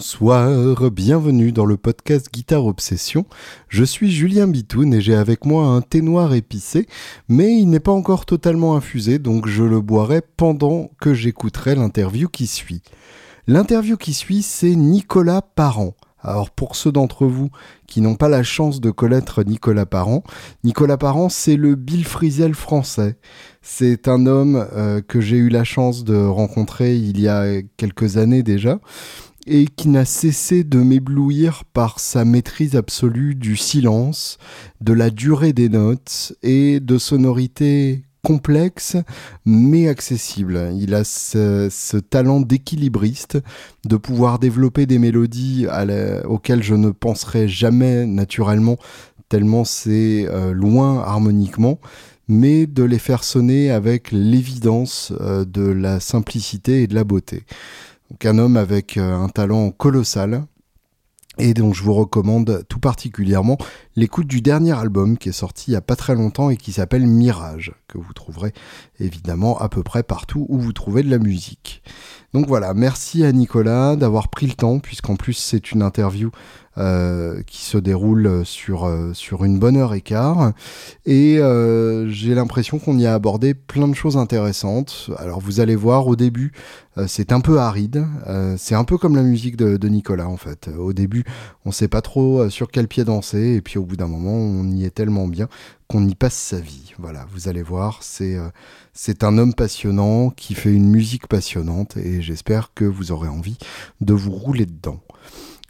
Bonsoir, bienvenue dans le podcast Guitare Obsession. Je suis Julien Bitoun et j'ai avec moi un thé noir épicé, mais il n'est pas encore totalement infusé, donc je le boirai pendant que j'écouterai l'interview qui suit. L'interview qui suit, c'est Nicolas Parent. Alors pour ceux d'entre vous qui n'ont pas la chance de connaître Nicolas Parent, Nicolas Parent c'est le Bill Frisell français. C'est un homme euh, que j'ai eu la chance de rencontrer il y a quelques années déjà et qui n'a cessé de m'éblouir par sa maîtrise absolue du silence, de la durée des notes et de sonorités complexes mais accessibles. Il a ce, talent d'équilibriste, de pouvoir développer des mélodies auxquelles je ne penserais jamais naturellement, tellement c'est euh, loin harmoniquement, mais de les faire sonner avec l'évidence euh, de la simplicité et de la beauté. Donc un homme avec euh, un talent colossal et dont je vous recommande tout particulièrement l'écoute du dernier album qui est sorti il n'y a pas très longtemps et qui s'appelle Mirage, que vous trouverez évidemment à peu près partout où vous trouvez de la musique. Donc voilà, merci à Nicolas d'avoir pris le temps, puisqu'en plus c'est une interview euh, qui se déroule sur, euh, sur une bonne heure et quart. Et euh, j'ai l'impression qu'on y a abordé plein de choses intéressantes. Alors vous allez voir, au début, c'est un peu aride. c'est un peu comme la musique de, Nicolas, en fait. Au début, on sait pas trop sur quel pied danser, et puis au bout d'un moment, on y est tellement bien qu'on y passe sa vie. Voilà, vous allez voir, c'est c'est un homme passionnant qui fait une musique passionnante, et j'espère que vous aurez envie de vous rouler dedans.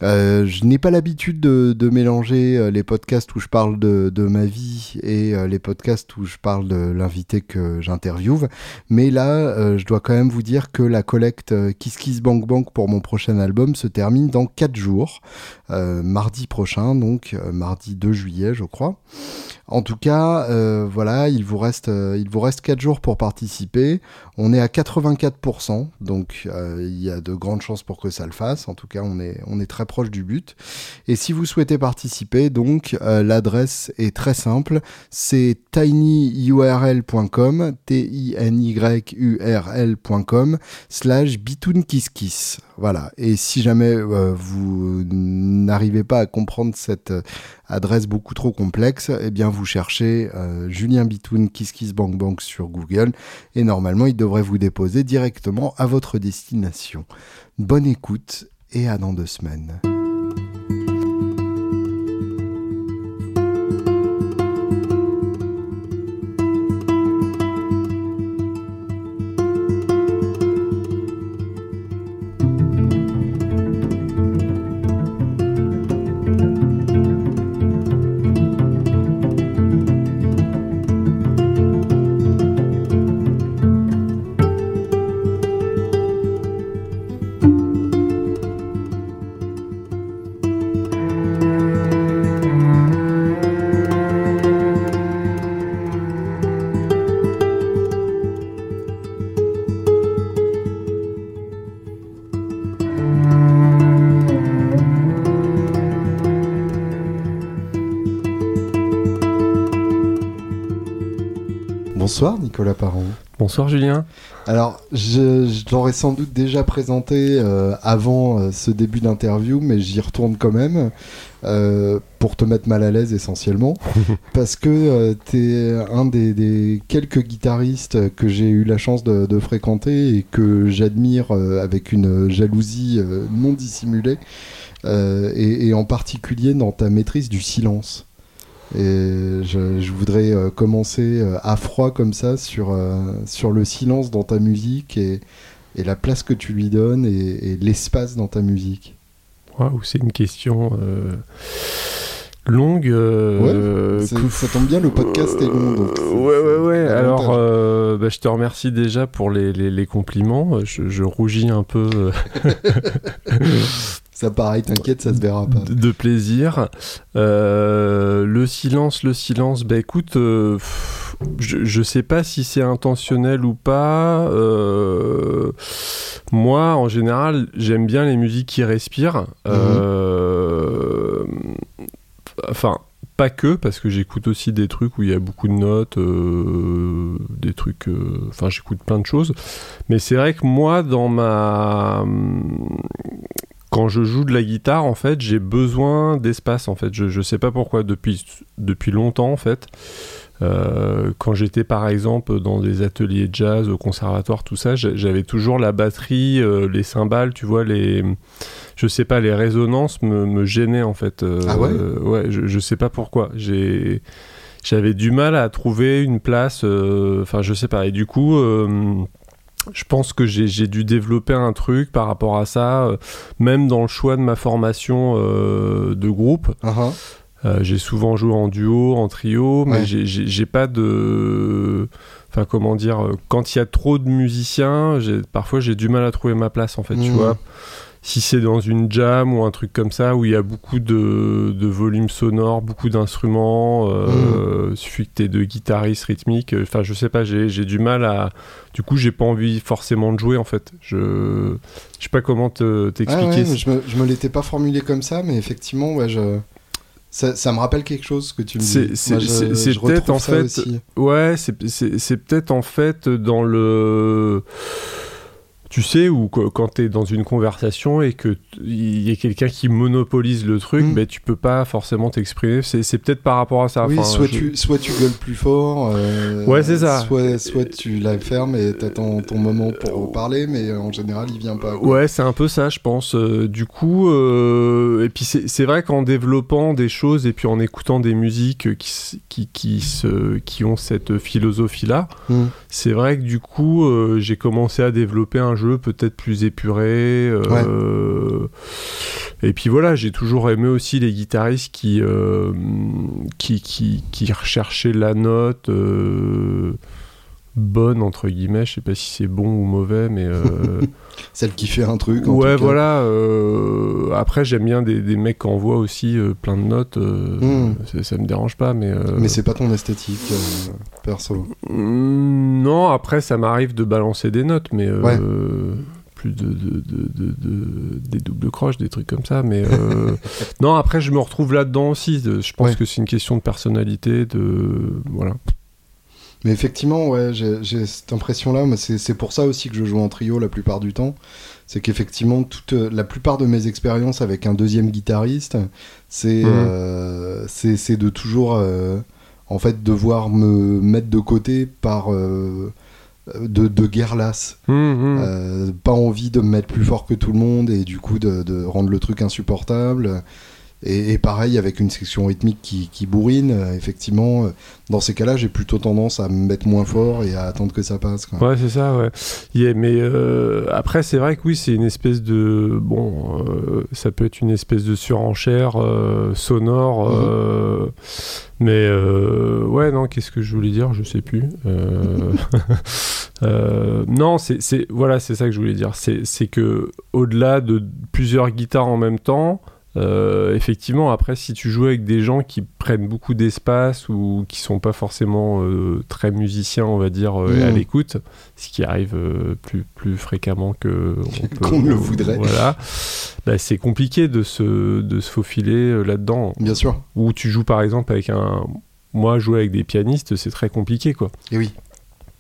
Euh, je n'ai pas l'habitude de, mélanger euh, les podcasts où je parle de, ma vie et euh, les podcasts où je parle de l'invité que j'interviewe. Mais là, je dois quand même vous dire que la collecte Kiss Kiss Bank Bank pour mon prochain album se termine dans 4 jours. mardi prochain, donc mardi 2 juillet, je crois. En tout cas, voilà, il vous reste, il vous reste 4 jours pour participer. On est à 84%, donc il y a de grandes chances pour que ça le fasse. En tout cas, on est, on est très proche du but. Et si vous souhaitez participer, donc l'adresse est très simple, c'est tinyurl.com, t-i-n-y-u-r-l.com slash. Voilà. Et si jamais vous n'arrivez pas à comprendre cette adresse beaucoup trop complexe, eh bien vous cherchez euh, Julien Bitoun Kiss Kiss Bank Bank sur Google et normalement il devrait vous déposer directement à votre destination. Bonne écoute et à dans deux semaines. Nicolas Parent. Bonsoir Julien. Alors, je, l'aurais sans doute déjà présenté euh, avant euh, ce début d'interview, mais j'y retourne quand même euh, pour te mettre mal à l'aise essentiellement, parce que tu es un des, quelques guitaristes que j'ai eu la chance de, fréquenter et que j'admire avec une jalousie non dissimulée, et en particulier dans ta maîtrise du silence. Et je, voudrais euh, commencer euh, à froid comme ça sur, euh, sur le silence dans ta musique et, et la place que tu lui donnes et, l'espace dans ta musique. Waouh, c'est une question longue. ouais, ça tombe bien, le podcast est long. Donc ouais, ouais, ouais. Alors, bah, je te remercie déjà pour les, les, les compliments. Je, je, rougis un peu. Ça pareil, t'inquiète, ça se verra pas. De plaisir. Euh, le silence, le silence, bah écoute, euh, je, je sais pas si c'est intentionnel ou pas. Euh, moi, en général, j'aime bien les musiques qui respirent. Mhm. Enfin, pas que, parce que j'écoute aussi des trucs où il y a beaucoup de notes, des trucs. Enfin, j'écoute plein de choses. Mais c'est vrai que moi, dans ma quand je joue de la guitare, en fait, j'ai besoin d'espace. En fait, je, je sais pas pourquoi depuis depuis longtemps, en fait. Euh, quand j'étais par exemple dans des ateliers de jazz au conservatoire, tout ça, j'avais toujours la batterie, euh, les cymbales, tu vois, les, je sais pas, les résonances me, me gênaient en fait. Euh, ah ouais? Ouais, je, je, sais pas pourquoi. J'ai, j'avais du mal à trouver une place. Enfin, je sais pas. Et du coup je pense que j'ai dû développer un truc par rapport à ça, même dans le choix de ma formation de groupe. Uh-huh. Euh, j'ai souvent joué en duo, en trio, mais j'ai pas de. Enfin, comment dire, euh, quand il y a trop de musiciens, parfois j'ai du mal à trouver ma place en fait, tu mmh. vois. Si c'est dans une jam ou un truc comme ça où il y a beaucoup de, de volume sonore, beaucoup d'instruments, euh, mmh. suffit que t'aies deux guitaristes rythmiques, euh, enfin je sais pas, j'ai du mal à. Du coup, j'ai pas envie forcément de jouer en fait. Je, je sais pas comment t'expliquer. je me, je me l'étais pas formulé comme ça, mais effectivement, ouais, je. Ça, ça, me rappelle quelque chose que tu me dis. C'est peut-être en fait. Aussi. Ouais, c'est peut-être en fait dans le tu sais, ou quand tu es dans une conversation et qu'il y a quelqu'un qui monopolise le truc, mm. ben, tu peux pas forcément t'exprimer. C'est peut-être par rapport à ça. Oui, soit, tu, soit tu gueules plus fort. Euh, ouais, c'est ça. Soit, soit tu la fermes et t'attends ton moment pour parler, mais en général, il vient pas. Ouais, c'est un peu ça, je pense. Euh, du coup, euh, et puis c'est vrai qu'en développant des choses et puis en écoutant des musiques qui, qui, qui, se, qui ont cette philosophie-là, mm. c'est vrai que du coup, j'ai commencé à développer un jeu peut-être plus épuré. Euh, et puis voilà, j'ai toujours aimé aussi les guitaristes qui, euh, qui, qui, qui, recherchaient la note euh, bonne, entre guillemets. Je sais pas si c'est bon ou mauvais, mais. Celle qui fait un truc. ouais, voilà. après, j'aime bien des, des, mecs qui envoient aussi plein de notes. Hmm. Ça me dérange pas, mais. Mais c'est pas ton esthétique, perso. Hmm, non, après, ça m'arrive de balancer des notes, mais. plus de, de, de, des doubles croches, des trucs comme ça. Mais non, après, je me retrouve là-dedans aussi. je pense que c'est une question de personnalité, de voilà. Mais effectivement, ouais, j'ai cette impression-là. C'est pour ça aussi que je joue en trio la plupart du temps. C'est qu'effectivement, toute la plupart de mes expériences avec un deuxième guitariste, c'est mmh. euh, c'est de toujours, euh, en fait, devoir me mettre de côté par euh, de, de guerre lasse. Mmh, mmh. pas envie de me mettre plus fort que tout le monde et du coup de, de rendre le truc insupportable. Et, pareil, avec une section rythmique qui, qui bourrine, euh, effectivement, euh, dans ces cas-là, j'ai plutôt tendance à me mettre moins fort et à attendre que ça passe. Quoi. Ouais, c'est ça, ouais. mais euh, après, c'est vrai que oui, c'est une espèce de. Bon, ça peut être une espèce de surenchère sonore. Mhm. mais ouais, non, qu'est-ce que je voulais dire Je sais plus. non, c'est voilà, c'est ça que je voulais dire. C'est que au-delà de plusieurs guitares en même temps, euh, effectivement, après, si tu joues avec des gens qui prennent beaucoup d'espace ou qui sont pas forcément euh, très musiciens, on va dire, euh, à mm. l'écoute, ce qui arrive plus, plus fréquemment que qu'on le voudrait, voilà, bah, c'est compliqué de se, de se faufiler là-dedans. Bien sûr. Ou tu joues par exemple avec un. Moi, jouer avec des pianistes, c'est très compliqué, quoi. Et oui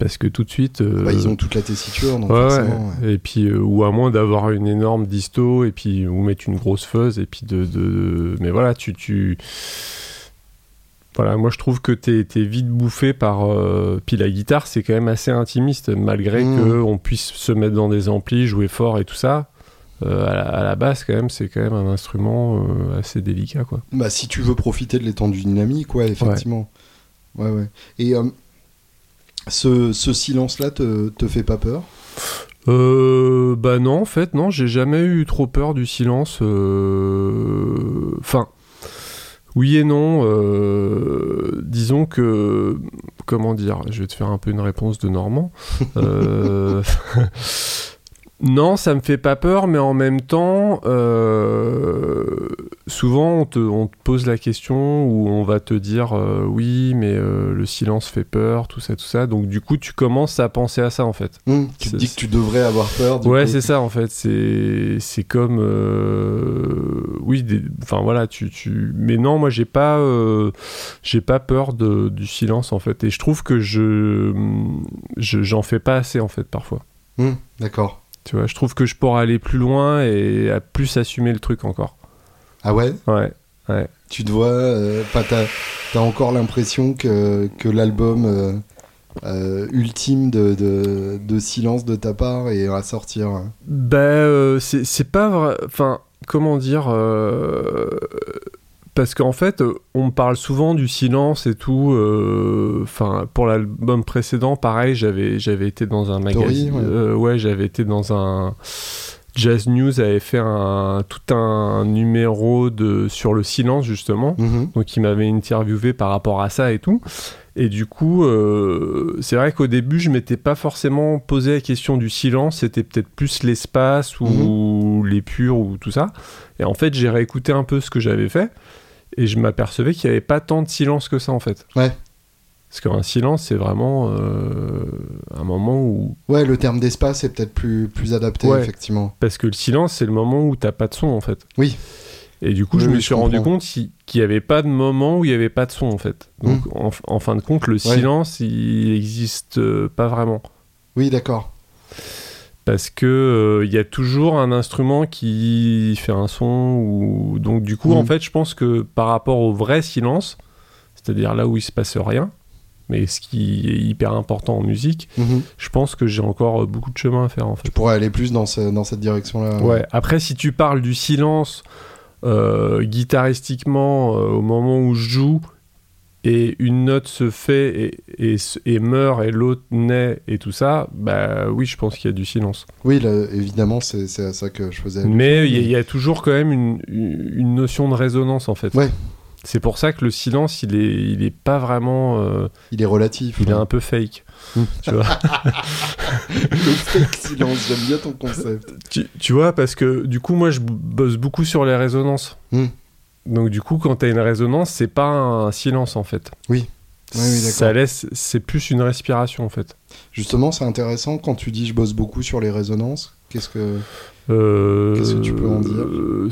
parce que tout de suite euh, bah, ils ont toute la tessiture donc et puis euh, ou à moins d'avoir une énorme disto et puis ou mettre une grosse fuzz et puis de, de... mais voilà tu tu voilà moi je trouve que t'es es vite bouffé par euh, puis la guitare c'est quand même assez intimiste malgré mmh. que on puisse se mettre dans des amplis jouer fort et tout ça. À, la, base quand même c'est quand même un instrument assez délicat quoi. Bah si tu veux profiter de l'étendue dynamique ouais effectivement. Ouais ouais, et ce, silence-là te, te fait pas peur? Euh, bah non, en fait, non, j'ai jamais eu trop peur du silence. Euh, enfin, oui et non. Euh, disons que, comment dire, je vais te faire un peu une réponse de Normand. Non, ça me fait pas peur, mais en même temps, euh, souvent on te, pose la question où on va te dire euh, oui, mais euh, le silence fait peur, tout ça, tout ça. Donc du coup, tu commences à penser à ça en fait. Mmh, tu te dis que tu devrais avoir peur. Ouais, c'est ça en fait. C'est comme oui, enfin voilà, tu, tu. Mais non, moi j'ai pas j'ai pas peur de, du silence en fait, et je trouve que je j'en fais pas assez en fait parfois. Mmh, d'accord. Tu vois, je trouve que je pourrais aller plus loin et à plus assumer le truc encore. Ah ouais? Ouais, ouais. Tu te vois, euh, t'as, encore l'impression que, que l'album euh, euh, ultime de, de, de silence de ta part est à sortir. Ben, euh, c'est c'est pas vrai. Enfin, comment dire Parce qu'en fait, euh, on me parle souvent du silence et tout. euh, Enfin, pour l'album précédent, pareil, j'avais j'avais été dans un magazine. ouais. euh, ouais, j'avais été dans un. Jazz News avait fait un, tout un numéro de, sur le silence, justement. Mhm. Donc il m'avait interviewé par rapport à ça et tout. Et du coup, euh, c'est vrai qu'au début, je m'étais pas forcément posé la question du silence. C'était peut-être plus l'espace ou les purs ou tout ça. Et en fait, j'ai réécouté un peu ce que j'avais fait. Et je m'apercevais qu'il n'y avait pas tant de silence que ça, en fait. Ouais. Parce qu'un silence, c'est vraiment euh, un moment où... Ouais, le terme d'espace est peut-être plus, plus adapté, Ouais. effectivement. Parce que le silence, c'est le moment où t'as pas de son, en fait. Oui. Et du coup, Oui, je me suis rendu compte qu'il n'y avait pas de moment où il n'y avait pas de son, en fait. Donc, en, en fin de compte, le silence, il n'existe euh, pas vraiment. Oui, d'accord. Parce que euh, y a toujours un instrument qui fait un son. Ou... Donc, du coup, en fait, je pense que par rapport au vrai silence, c'est-à-dire là où il se passe rien, mais ce qui est hyper important en musique, Mhm. je pense que j'ai encore euh, beaucoup de chemin à faire, en fait. Je pourrais aller plus dans, ce- dans cette direction-là. Ouais. Après, si tu parles du silence euh, guitaristiquement euh, au moment où je joue et une note se fait et, et, meurt et l'autre naît et tout ça, bah oui, je pense qu'il y a du silence. Oui, là, évidemment, c'est à ça que je faisais. Mais il y, a- il y a toujours quand même une, une notion de résonance en fait. Ouais. C'est pour ça que le silence, il est, il est pas vraiment. euh, Il est relatif. il est un peu fake. Mm. tu vois Le fake silence, j'aime bien ton concept. tu, tu vois, parce que du coup, moi, je bosse beaucoup sur les résonances. Hmm. Donc, du coup, quand tu as une résonance, c'est pas un silence en fait. Oui. Oui. Ça laisse, c'est plus une respiration en fait. Justement, c'est intéressant quand tu dis je bosse beaucoup sur les résonances. Qu'est-ce que. Euh, Qu'est-ce que tu peux en dire? Euh,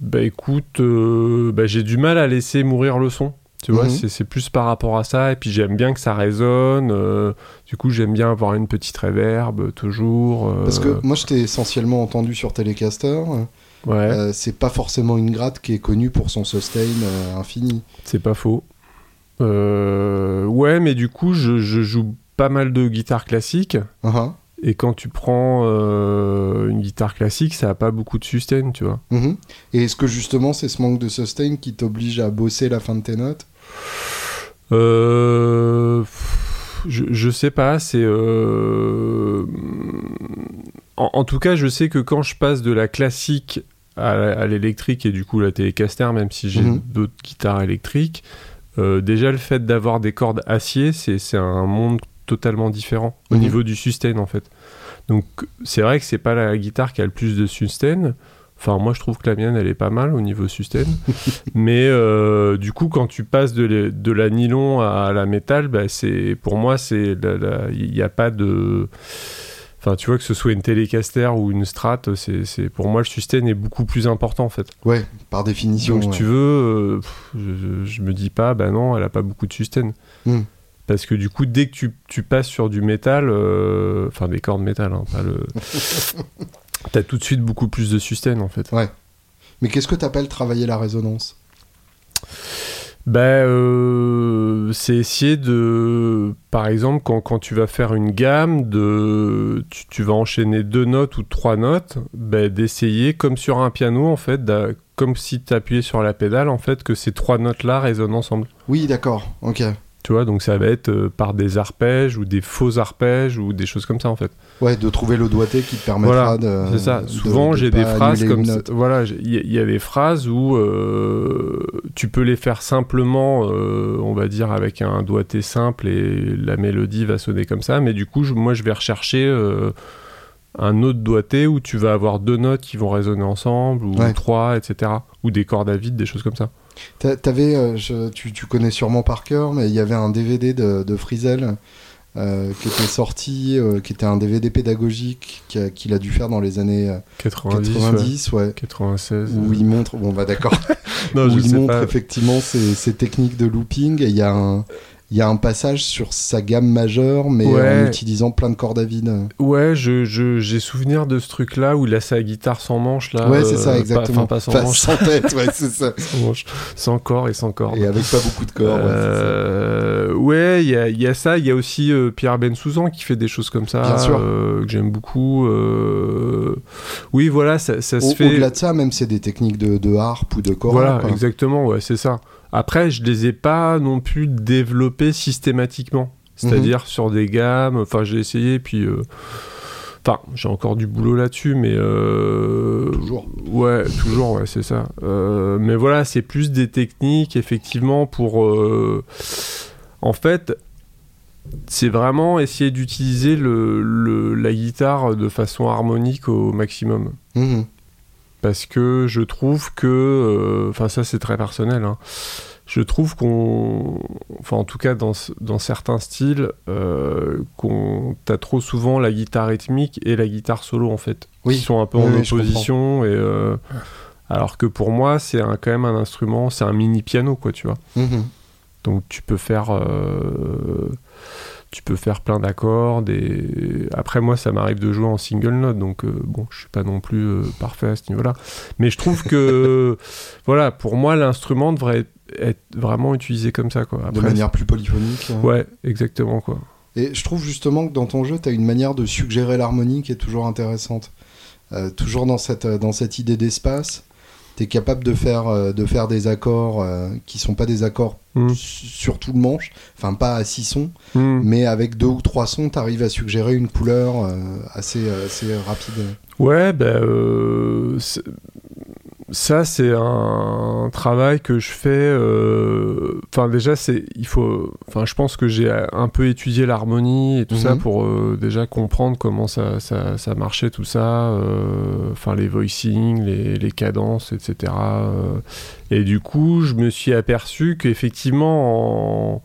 Bah écoute, euh, bah, j'ai du mal à laisser mourir le son. Tu vois, Mhm. c'est plus par rapport à ça. Et puis j'aime bien que ça résonne. euh, du coup, j'aime bien avoir une petite réverb toujours. euh, Parce que moi, je t'ai essentiellement entendu sur Telecaster. ouais, Euh, c'est pas forcément une gratte qui est connue pour son sustain infini. c'est pas faux. Ouais, mais du coup, je, je joue pas mal de guitare classique. Uh-huh. Et quand tu prends euh, une guitare classique, ça a pas beaucoup de sustain, tu vois. Mhm. Et est-ce que justement, c'est ce manque de sustain qui t'oblige à bosser la fin de tes notes? Euh, je, je sais pas, c'est. euh, En, en tout cas, je sais que quand je passe de la classique à, l'électrique et du coup la Telecaster, même si j'ai Mhm. d'autres guitares électriques, euh, déjà le fait d'avoir des cordes acier, c'est un monde totalement différent au Mhm. niveau du sustain en fait. Donc c'est vrai que c'est pas la guitare qui a le plus de sustain. Enfin, moi, je trouve que la mienne, elle est pas mal au niveau sustain. Mais euh, du coup, quand tu passes de, la- de la nylon à la métal, bah, c'est pour moi, c'est il n'y a pas de. Enfin, tu vois que ce soit une Telecaster ou une Strat, c'est pour moi le sustain est beaucoup plus important en fait. Ouais, par définition. Donc, si ouais. tu veux, euh, pff, je, je me dis pas, bah non, elle a pas beaucoup de sustain. Hmm. Parce que du coup, dès que tu, tu passes sur du métal, euh, enfin des cordes métal, hein, pas le. T'as tout de suite beaucoup plus de sustain en fait. Mais qu'est-ce que t'appelles travailler la résonance? Ben, euh, c'est essayer de, par exemple, quand, quand tu vas faire une gamme, de, tu, tu vas enchaîner deux notes ou trois notes, ben, d'essayer, comme sur un piano, en fait, comme si tu appuyais sur la pédale, en fait, que ces trois notes-là résonnent ensemble. Oui, d'accord. Ok. Tu vois, donc ça va être euh, par des arpèges ou des faux arpèges ou des choses comme ça, en fait. Ouais, de trouver le doigté qui te permettra Voilà, de. C'est ça. de- Souvent, de j'ai des phrases comme ça. Voilà, il y, a- des phrases où euh, tu peux les faire simplement, euh, on va dire, avec un doigté simple et la mélodie va sonner comme ça. Mais du coup, je- moi, je vais rechercher un autre doigté où tu vas avoir deux notes qui vont résonner ensemble, ou Ouais. trois, etc. Ou des cordes à vide, des choses comme ça. T'a- T'avais, euh, je- tu, tu connais sûrement par cœur, mais il y avait un DVD de, de Frizel euh, qui était sorti, euh, qui était un DVD pédagogique qui a- qu'il a dû faire dans les années euh, 90, 90, ouais. ouais, 96. Où il montre, bon bah d'accord, non, où je il sais montre pas. effectivement ses, ses techniques de looping et il y a un, il y a un passage sur sa gamme majeure, mais en utilisant plein de cordes à vide. Ouais, j'ai je, j'ai souvenir de ce truc-là où il a sa guitare sans manche. Là, ouais, c'est ça, exactement. Pas, sans manche. Sans tête, ouais, c'est ça. sans, manche. sans corps et sans cordes. Et avec pas beaucoup de. Euh, ouais, il y a, y a, ça. Il y a aussi euh, Pierre Ben Souzan qui fait des choses comme ça. Bien sûr. Euh, que j'aime beaucoup. Oui, voilà, ça, ça se fait. Au-delà de ça, même c'est des techniques de, de harpe ou de corps. Voilà, exactement, ouais, c'est ça. Après, je les ai pas non plus développés systématiquement. C'est-à-dire sur des gammes. Enfin, j'ai essayé, puis. Euh, enfin, j'ai encore du boulot là-dessus, mais. Euh, toujours. Ouais, toujours, ouais, c'est ça. Euh, mais voilà, c'est plus des techniques, effectivement, pour. En fait, c'est vraiment essayer d'utiliser le, la guitare de façon harmonique au maximum. Mhm parce que je trouve que, euh, enfin ça c'est très personnel, hein, je trouve qu'on, enfin en tout cas dans, dans certains styles, euh, qu'on t'as trop souvent la guitare rythmique et la guitare solo en fait, oui. qui sont un peu en opposition et euh, alors que pour moi c'est quand même un instrument, c'est un mini piano quoi, tu vois. Mhm. Donc tu peux faire tu peux faire plein d'accords. Des... Après, moi, ça m'arrive de jouer en single note, donc euh, bon, je suis pas non plus euh, parfait à ce niveau-là. Mais je trouve que, voilà, pour moi, l'instrument devrait être vraiment utilisé comme ça, quoi. de manière plus polyphonique. Hein. Ouais, exactement, quoi. Et je trouve justement que dans ton jeu, tu as une manière de suggérer l'harmonie qui est toujours intéressante. Euh, toujours dans cette, dans cette idée d'espace tu es capable de faire, euh, de faire des accords euh, qui sont pas des accords hmm. sur tout le manche, enfin pas à six sons, hmm. mais avec deux ou trois sons, tu arrives à suggérer une couleur euh, assez, assez rapide. Ouais, ben, ça c'est un travail que je fais euh, enfin déjà c'est il faut enfin je pense que j'ai un peu étudié l'harmonie et tout ça mhm. pour euh, déjà comprendre comment ça, ça, ça marchait tout ça euh, enfin les voicings les, les cadences etc et du coup je me suis aperçu qu'effectivement en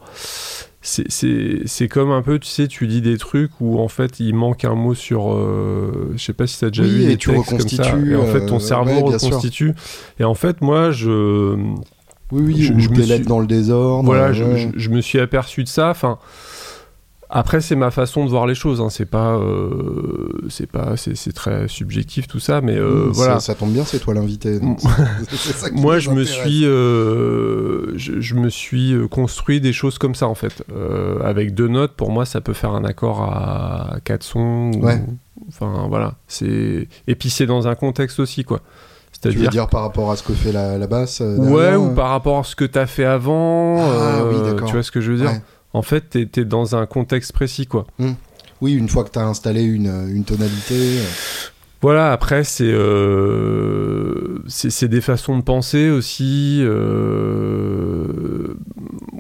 c'est comme un peu, tu sais, tu dis des trucs où en fait il manque un mot sur. Euh, je sais pas si tu as déjà vu des tu textes comme ça. Et en fait ton euh, cerveau reconstitue. Et en fait, moi, je. Oui, oui, je, je me dans le désordre. Voilà, je, je, me suis aperçu de ça. Enfin, après, c'est ma façon de voir les choses. Hein. C'est pas, euh, c'est pas, c'est très subjectif tout ça, mais euh, voilà. Ça, tombe bien, c'est toi l'invité. Moi, je me suis, euh, je, me suis construit des choses comme ça en fait. avec deux notes, pour moi, ça peut faire un accord à quatre sons. Ouais. Enfin, voilà. C'est et puis c'est dans un contexte aussi, quoi. Tu veux dire par rapport à ce que fait la, la basse Ouais, ou par rapport à ce que tu as fait avant. Ah, oui, tu vois ce que je veux dire? En fait, tu es, dans un contexte précis, quoi. Hmm. Oui, une fois que tu as installé une, tonalité. Euh. Voilà, après, euh, c'est des façons de penser aussi, euh,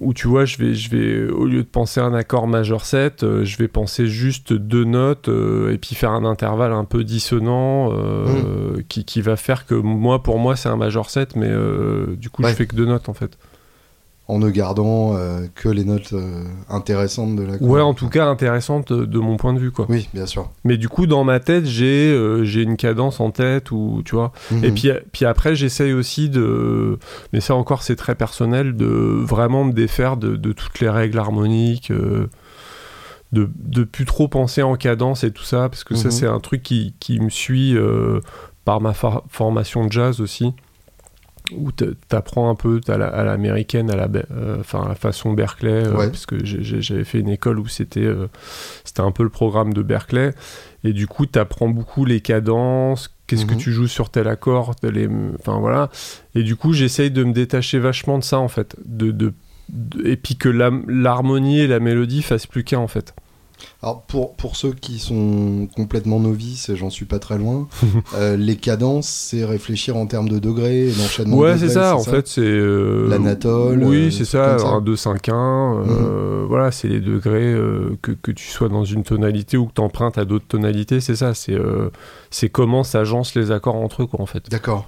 où tu vois, je vais, je vais, au lieu de penser un accord majeur 7, je vais penser juste deux notes et puis faire un intervalle un peu dissonant hmm. qui, qui, va faire que moi, pour moi, c'est un majeur 7, mais du coup, je fais que deux notes en fait en ne gardant euh, que les notes euh, intéressantes de la Ouais, en tout cas intéressantes de, mon point de vue, quoi. Oui, bien sûr. Mais du coup, dans ma tête, j'ai euh, j'ai une cadence en tête, ou tu vois. Mhm. Et puis, puis après, j'essaye aussi de. Mais ça encore, c'est très personnel, de vraiment me défaire de, de toutes les règles harmoniques. de, de plus trop penser en cadence et tout ça, parce que ça, mhm. c'est un truc qui, qui me suit par ma formation de jazz aussi où t'apprends un peu à l'américaine, à la, euh, enfin la façon Berkeley, euh, parce que j'avais fait une école où c'était euh, c'était un peu le programme de Berkeley, et du coup t'apprends beaucoup les cadences, qu'est-ce que mhm. tu joues sur tel accord, les, enfin voilà, et du coup j'essaye de me détacher vachement de ça en fait, de, de et puis que l'harmonie et la mélodie fassent plus qu'un en fait. Alors pour, pour ceux qui sont complètement novices, j'en suis pas très loin, euh, les cadences, c'est réfléchir en termes de degrés, l'enchaînement Ouais, c'est ça, en fait, c'est... Euh, L'anatole. Oui, euh, c'est ça, un 2, 5, 1. Voilà, c'est les degrés, que, que, tu sois dans une tonalité ou que tu empruntes à d'autres tonalités, c'est ça, c'est c'est comment s'agencent les accords entre eux, quoi, en fait. D'accord.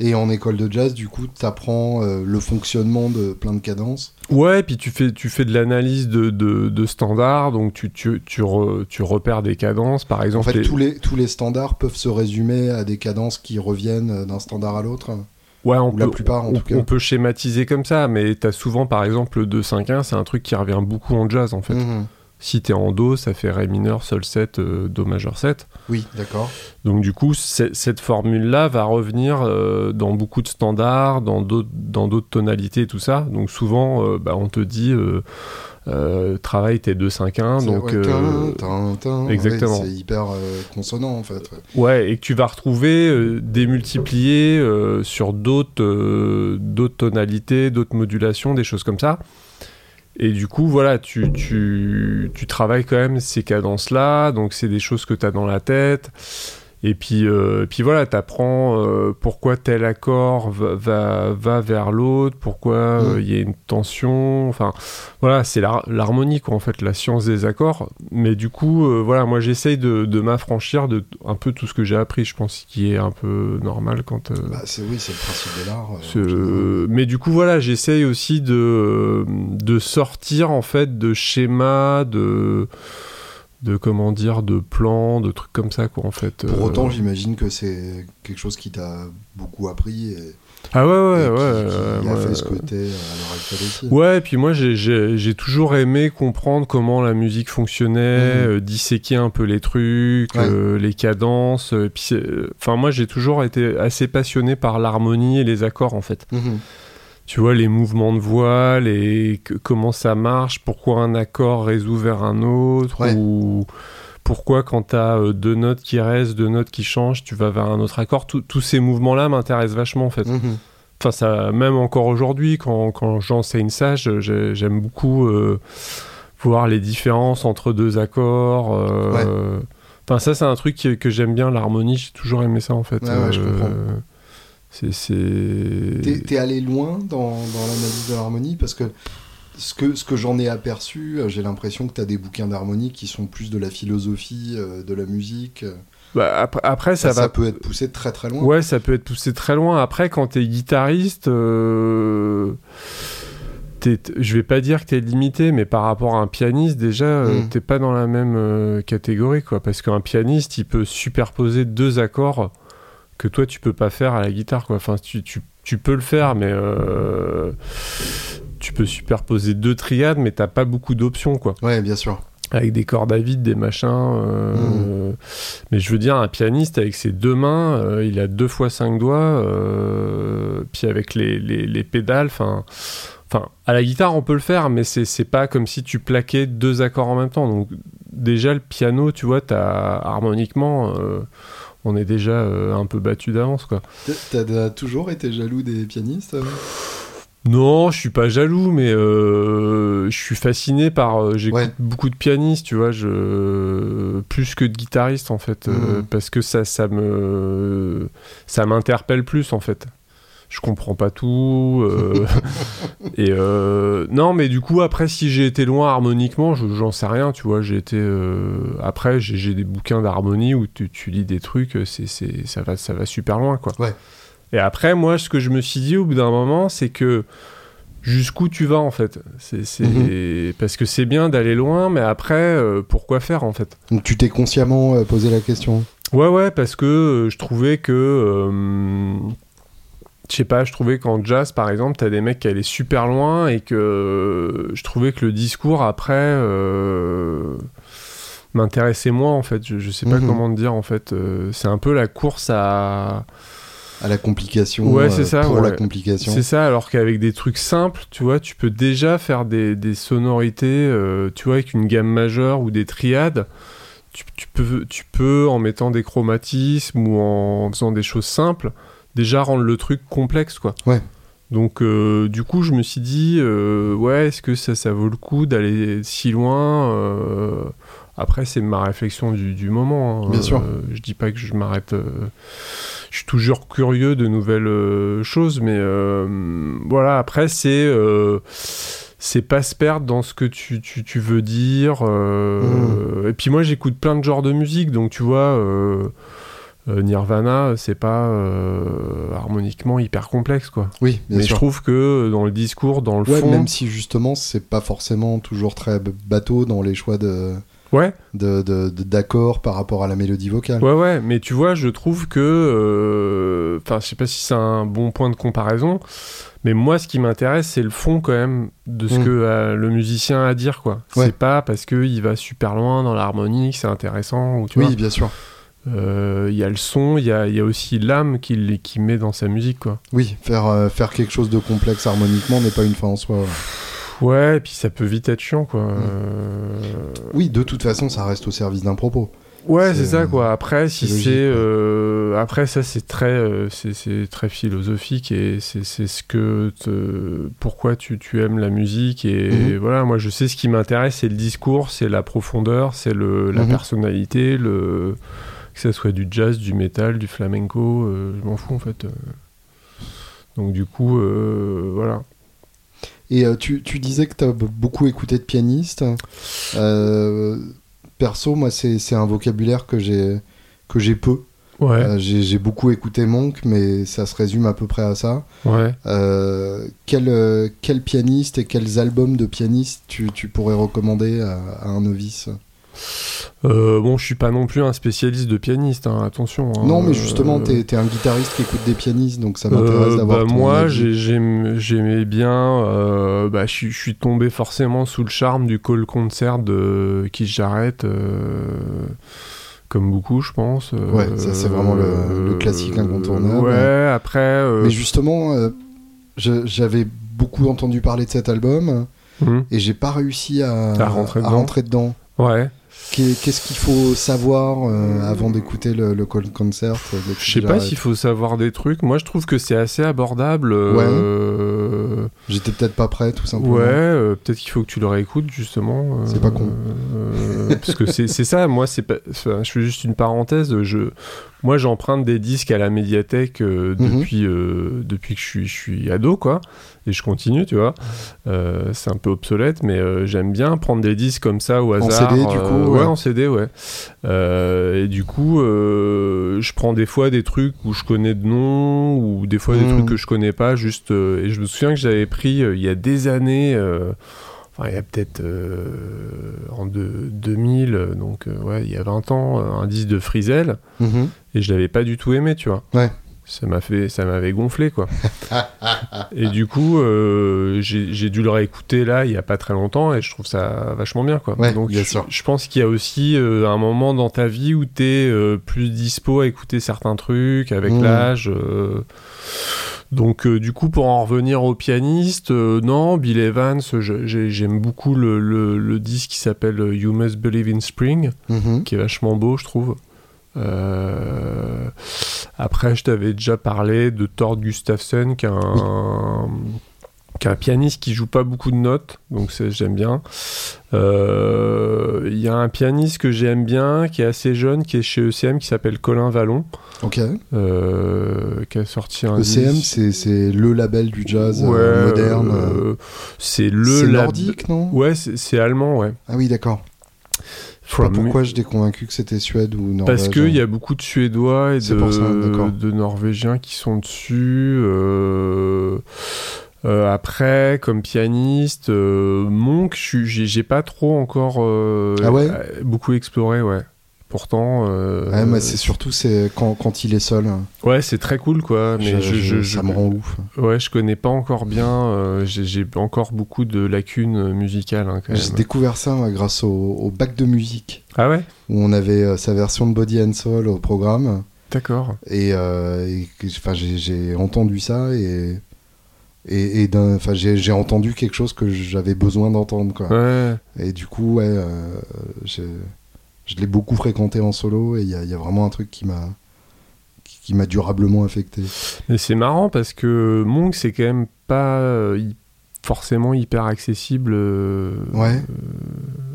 Et en école de jazz, du coup, tu apprends euh, le fonctionnement de plein de cadences. Ouais, puis tu fais, tu fais de l'analyse de, de, standards, donc tu, tu, tu, tu, repères des cadences, par exemple. En fait, tous, les, tous les standards peuvent se résumer à des cadences qui reviennent d'un standard à l'autre. Ouais, on Ou la peut, plupart, en on, tout cas. on peut schématiser comme ça, mais t'as souvent, par exemple, le 2-5-1, c'est un truc qui revient beaucoup en jazz, en fait. Mhm. Si t'es en Do, ça fait Ré mineur, Sol 7, euh, Do majeur 7. Oui, d'accord. Donc du coup, cette formule-là va revenir euh, dans beaucoup de standards, dans d'autres tonalités et tout ça. Donc souvent, euh, bah, on te dit, travaille tes 2-5-1, C'est- donc... ouais, exactement. Ouais, c'est hyper consonant en fait. ouais. Ouais, et que tu vas retrouver démultiplié sur d'autres d'autres tonalités, d'autres modulations, des choses comme ça. Et du coup, voilà, tu, tu, tu travailles quand même ces cadences-là, donc c'est des choses que tu as dans la tête. Et puis, euh, puis voilà, tu apprends pourquoi tel accord va, va, va vers l'autre, pourquoi euh, il Mm. y a une tension. Enfin, voilà, c'est l'har- l'harmonie, quoi, en fait, la science des accords. Mais du coup, euh, voilà, moi j'essaye de, de m'affranchir de un peu tout ce que j'ai appris, je pense, qui est un peu normal quand. euh, Bah, c'est oui, c'est le principe de l'art. euh. Mais du coup, voilà, j'essaye aussi de, de sortir en fait de schémas, de, de comment dire, de plans, de trucs comme ça, quoi, en fait. Pour Euh, autant, j'imagine que c'est quelque chose qui t'a beaucoup appris et, Ah ouais, ouais, et qui- ouais. qui, ouais, a ouais. fait ce que t'es à l'heure actuelle aussi. Ouais, et puis moi j'ai- toujours aimé comprendre comment la musique fonctionnait, euh, disséquer un peu les trucs, Ouais. euh, les cadences. euh, et puis, c'est- euh, enfin moi j'ai toujours été assez passionné par l'harmonie et les accords en fait. Mhm. Tu vois les mouvements de voix, les comment ça marche, pourquoi un accord résout vers un autre Ouais. ou pourquoi quand t'as euh, deux notes qui restent, deux notes qui changent, tu vas vers un autre accord. Tout- Tous ces mouvements-là m'intéressent vachement en fait. Mhm. Enfin, ça, même encore aujourd'hui, quand, quand j'enseigne ça, j'aime beaucoup euh, voir les différences entre deux accords. euh, Enfin, ça, c'est un truc que, que j'aime bien, l'harmonie. J'ai toujours aimé ça, en fait. Ouais, ouais, je comprends. C'est. T'es allé loin dans, dans l'analyse de l'harmonie parce que ce que, ce que j'en ai aperçu, euh, j'ai l'impression que t'as des bouquins d'harmonie qui sont plus de la philosophie, euh, de la musique. euh, Bah, après, après, ça, Ça, va. peut être poussé très très loin. Ouais, ça peut être poussé très loin. Après, quand t'es guitariste, euh, t- je vais pas dire que t'es limité, mais par rapport à un pianiste, déjà, euh, Mm. t'es pas dans la même catégorie, quoi. Parce qu'un pianiste, il peut superposer deux accords que toi, tu peux pas faire à la guitare, quoi. Enfin, tu, tu, tu peux le faire, mais euh, tu peux superposer deux triades, mais t'as pas beaucoup d'options, quoi Ouais, bien sûr. avec des cordes à vide, des machins. euh, Mm. Mais je veux dire, un pianiste avec ses deux mains, euh, il a deux fois cinq doigts, puis avec les, les, les pédales, enfin. Enfin, à la guitare, on peut le faire, mais c'est c'est pas comme si tu plaquais deux accords en même temps. Donc, déjà, le piano, tu vois, t'as harmoniquement, on est déjà euh, un peu battu d'avance, quoi. T'as- toujours été jaloux des pianistes euh? Non, je suis pas jaloux, mais euh, je suis fasciné par. J'écoute Ouais. beaucoup de pianistes, tu vois, je plus que de guitaristes en fait, Mhm. parce que ça, ça me, ça m'interpelle plus en fait. Je comprends pas tout. euh, et euh, non, mais du coup après, si j'ai été loin harmoniquement, je- j'en sais rien, tu vois. J'ai été euh, après, j'ai des bouquins d'harmonie où tu, tu lis des trucs, c'est, ça va, ça va super loin, quoi. Ouais. Et après, moi, ce que je me suis dit au bout d'un moment, c'est que jusqu'où tu vas en fait. C'est, Mhm. parce que c'est bien d'aller loin, mais après, euh, pourquoi faire en fait? Donc tu t'es consciemment euh, posé la question? Ouais, ouais, parce que euh, je trouvais que. Je sais pas, je trouvais qu'en jazz, par exemple, t'as des mecs qui allaient super loin et que euh, je trouvais que le discours après euh, m'intéressait moins en fait. Je, je sais pas Mhm. comment te dire en fait. Euh, c'est un peu la course à. À la complication. Ouais, euh, c'est ça, Pour la complication. C'est ça, alors qu'avec des trucs simples, tu vois, tu peux déjà faire des, des sonorités, tu vois, avec une gamme majeure ou des triades. Tu, tu peux, tu peux, en mettant des chromatismes ou en faisant des choses simples, déjà rendre le truc complexe, quoi. Ouais. Donc, euh, du coup, je me suis dit, euh, ouais, est-ce que ça, ça vaut le coup d'aller si loin euh, Après, c'est ma réflexion du, du moment. hein. Bien sûr. Je dis pas que je m'arrête. je suis toujours curieux de nouvelles choses, mais voilà, après, c'est. c'est pas se perdre dans ce que tu, tu, tu veux dire. euh, Et puis moi, j'écoute plein de genres de musique, donc tu vois, euh, Nirvana, c'est pas euh, harmoniquement hyper complexe, quoi. Oui, bien Mais je trouve que dans le discours, dans le Ouais, fond. même si justement c'est pas forcément toujours très bateau dans les choix de. Ouais. De, de- de- d'accords par rapport à la mélodie vocale. Ouais, ouais, mais tu vois, je trouve que. euh, Enfin, je sais pas si c'est un bon point de comparaison, mais moi, ce qui m'intéresse, c'est le fond quand même de ce Mm. que euh, le musicien a à dire, quoi. Ouais. C'est pas parce qu'il va super loin dans l'harmonie que c'est intéressant, ou tu Oui, vois. bien sûr. Euh, Il y a le son, il y a, y a aussi l'âme qu'il qui met dans sa musique, quoi. Oui, faire, euh, faire quelque chose de complexe harmoniquement n'est pas une fin en soi. Ouais, et puis ça peut vite être chiant, quoi. Mm. Euh, Oui, de toute façon, ça reste au service d'un propos. Ouais, C'est- ça quoi. Après, si c'est après ça c'est très, c'est, très philosophique et c'est, ce que, te- pourquoi tu, tu aimes la musique et Mhm. voilà. Moi, je sais ce qui m'intéresse, c'est le discours, c'est la profondeur, c'est le, la Mhm. personnalité, le, que ça soit du jazz, du métal, du flamenco, euh, je m'en fous en fait. euh. Donc du coup, euh, voilà. Et tu, tu disais que tu as beaucoup écouté de pianistes. Perso, moi, c'est un vocabulaire que j'ai que j'ai peu. Ouais, Euh, j'ai j'ai beaucoup écouté Monk, mais ça se résume à peu près à ça. ouais. Euh, quel, euh, quel pianiste et quels albums de pianistes tu, tu pourrais recommander à, à un novice? Euh, bon, je suis pas non plus un spécialiste de pianiste, hein, attention. hein. Non, mais justement, Euh, t'es es un guitariste qui écoute des pianistes, donc ça m'intéresse Euh, d'avoir bah, moi, j'aimais bien. euh, bah, je suis- tombé forcément sous le charme du call concert de Jarrett, euh, comme beaucoup, je pense. Ouais, ça, c'est vraiment le- le classique incontournable. Ouais, après. Mais justement, j'avais beaucoup entendu parler de cet album hum, et j'ai pas réussi à, À rentrer dedans. rentrer dedans. ouais. Qu'est- Qu'est-ce qu'il faut savoir euh, avant d'écouter le, le call concert de Je sais pas s'il faut savoir des trucs. Moi, je trouve que c'est assez abordable. euh, J'étais peut-être pas prêt, tout simplement. Ouais, euh, peut-être qu'il faut que tu le réécoutes justement. euh, C'est pas con. euh, parce que c'est c'est ça, moi, c'est pas. enfin, je fais juste une parenthèse. Je, moi, j'emprunte des disques à la médiathèque euh, Mhm. depuis, euh, depuis que je suis, je suis ado, quoi. Et je continue, tu vois. Euh, c'est un peu obsolète, mais j'aime bien prendre des disques comme ça au En hasard. CD, du coup, ouais. ouais. en CD, ouais. Et du coup, je prends des fois des trucs où je connais de nom, ou des fois des Mhm. trucs que je connais pas, juste. et je me souviens que j'avais pris il y a des années. Enfin, il y a peut-être euh, en deux- 2000, euh, donc euh, ouais, il y a 20 ans, euh, un disque de Frizel, Mhm. et je l'avais pas du tout aimé, tu vois. Ouais. Ça m'a fait, ça m'avait gonflé, quoi. et du coup, euh, j'ai dû le réécouter là, il y a pas très longtemps, et je trouve ça vachement bien, quoi. Ouais, donc, bien je, pense qu'il y a aussi un moment dans ta vie où tu es plus dispo à écouter certains trucs avec Mhm. l'âge. Euh, donc, euh, du coup, pour en revenir au pianiste, euh, non, Bill Evans, j'ai- j'aime beaucoup le, le- le disque qui s'appelle euh, You Must Believe in Spring, Mhm. qui est vachement beau, je trouve. Euh, Après, je t'avais déjà parlé de Tord Gustafsson, qui est un, qui est un pianiste qui joue pas beaucoup de notes, donc j'aime bien. Euh, Il y a un pianiste que j'aime bien, qui est assez jeune, qui est chez ECM, qui s'appelle Colin Vallon, Ok. euh, qui a sorti un ECM, c'est le label du jazz euh, moderne. c'est le lab- nordique, non? Ouais, c'est allemand, ouais. Ah oui, d'accord. Pas pourquoi j'étais convaincu que c'était Suède ou Norvège. Parce qu'il y a beaucoup de Suédois et pour ça, de, de Norvégiens qui sont dessus. euh, euh, après, comme pianiste, euh, Monk, j'ai pas trop encore euh, Ah ouais? euh, beaucoup exploré, ouais. Pourtant, Ouais, mais c'est surtout c'est quand, quand il est seul. ouais, c'est très cool, quoi. Mais je- je, je- je- ça me rend ouf. ouais, je connais pas encore bien. j'ai encore beaucoup de lacunes musicales, hein, J'ai découvert ça moi, grâce au, au bac de musique Ah ouais, où on avait sa version de Body and Soul au programme d'accord. et, enfin, j'ai entendu ça et et, enfin, j'ai entendu quelque chose que j'avais besoin d'entendre quoi. Ouais. Et du coup ouais, euh, je l'ai beaucoup fréquenté en solo et il y, a- il y a vraiment un truc qui m'a qui, qui m'a durablement affecté. Mais c'est marrant parce que Monk, c'est quand même pas euh, forcément hyper accessible. euh, Ouais. euh,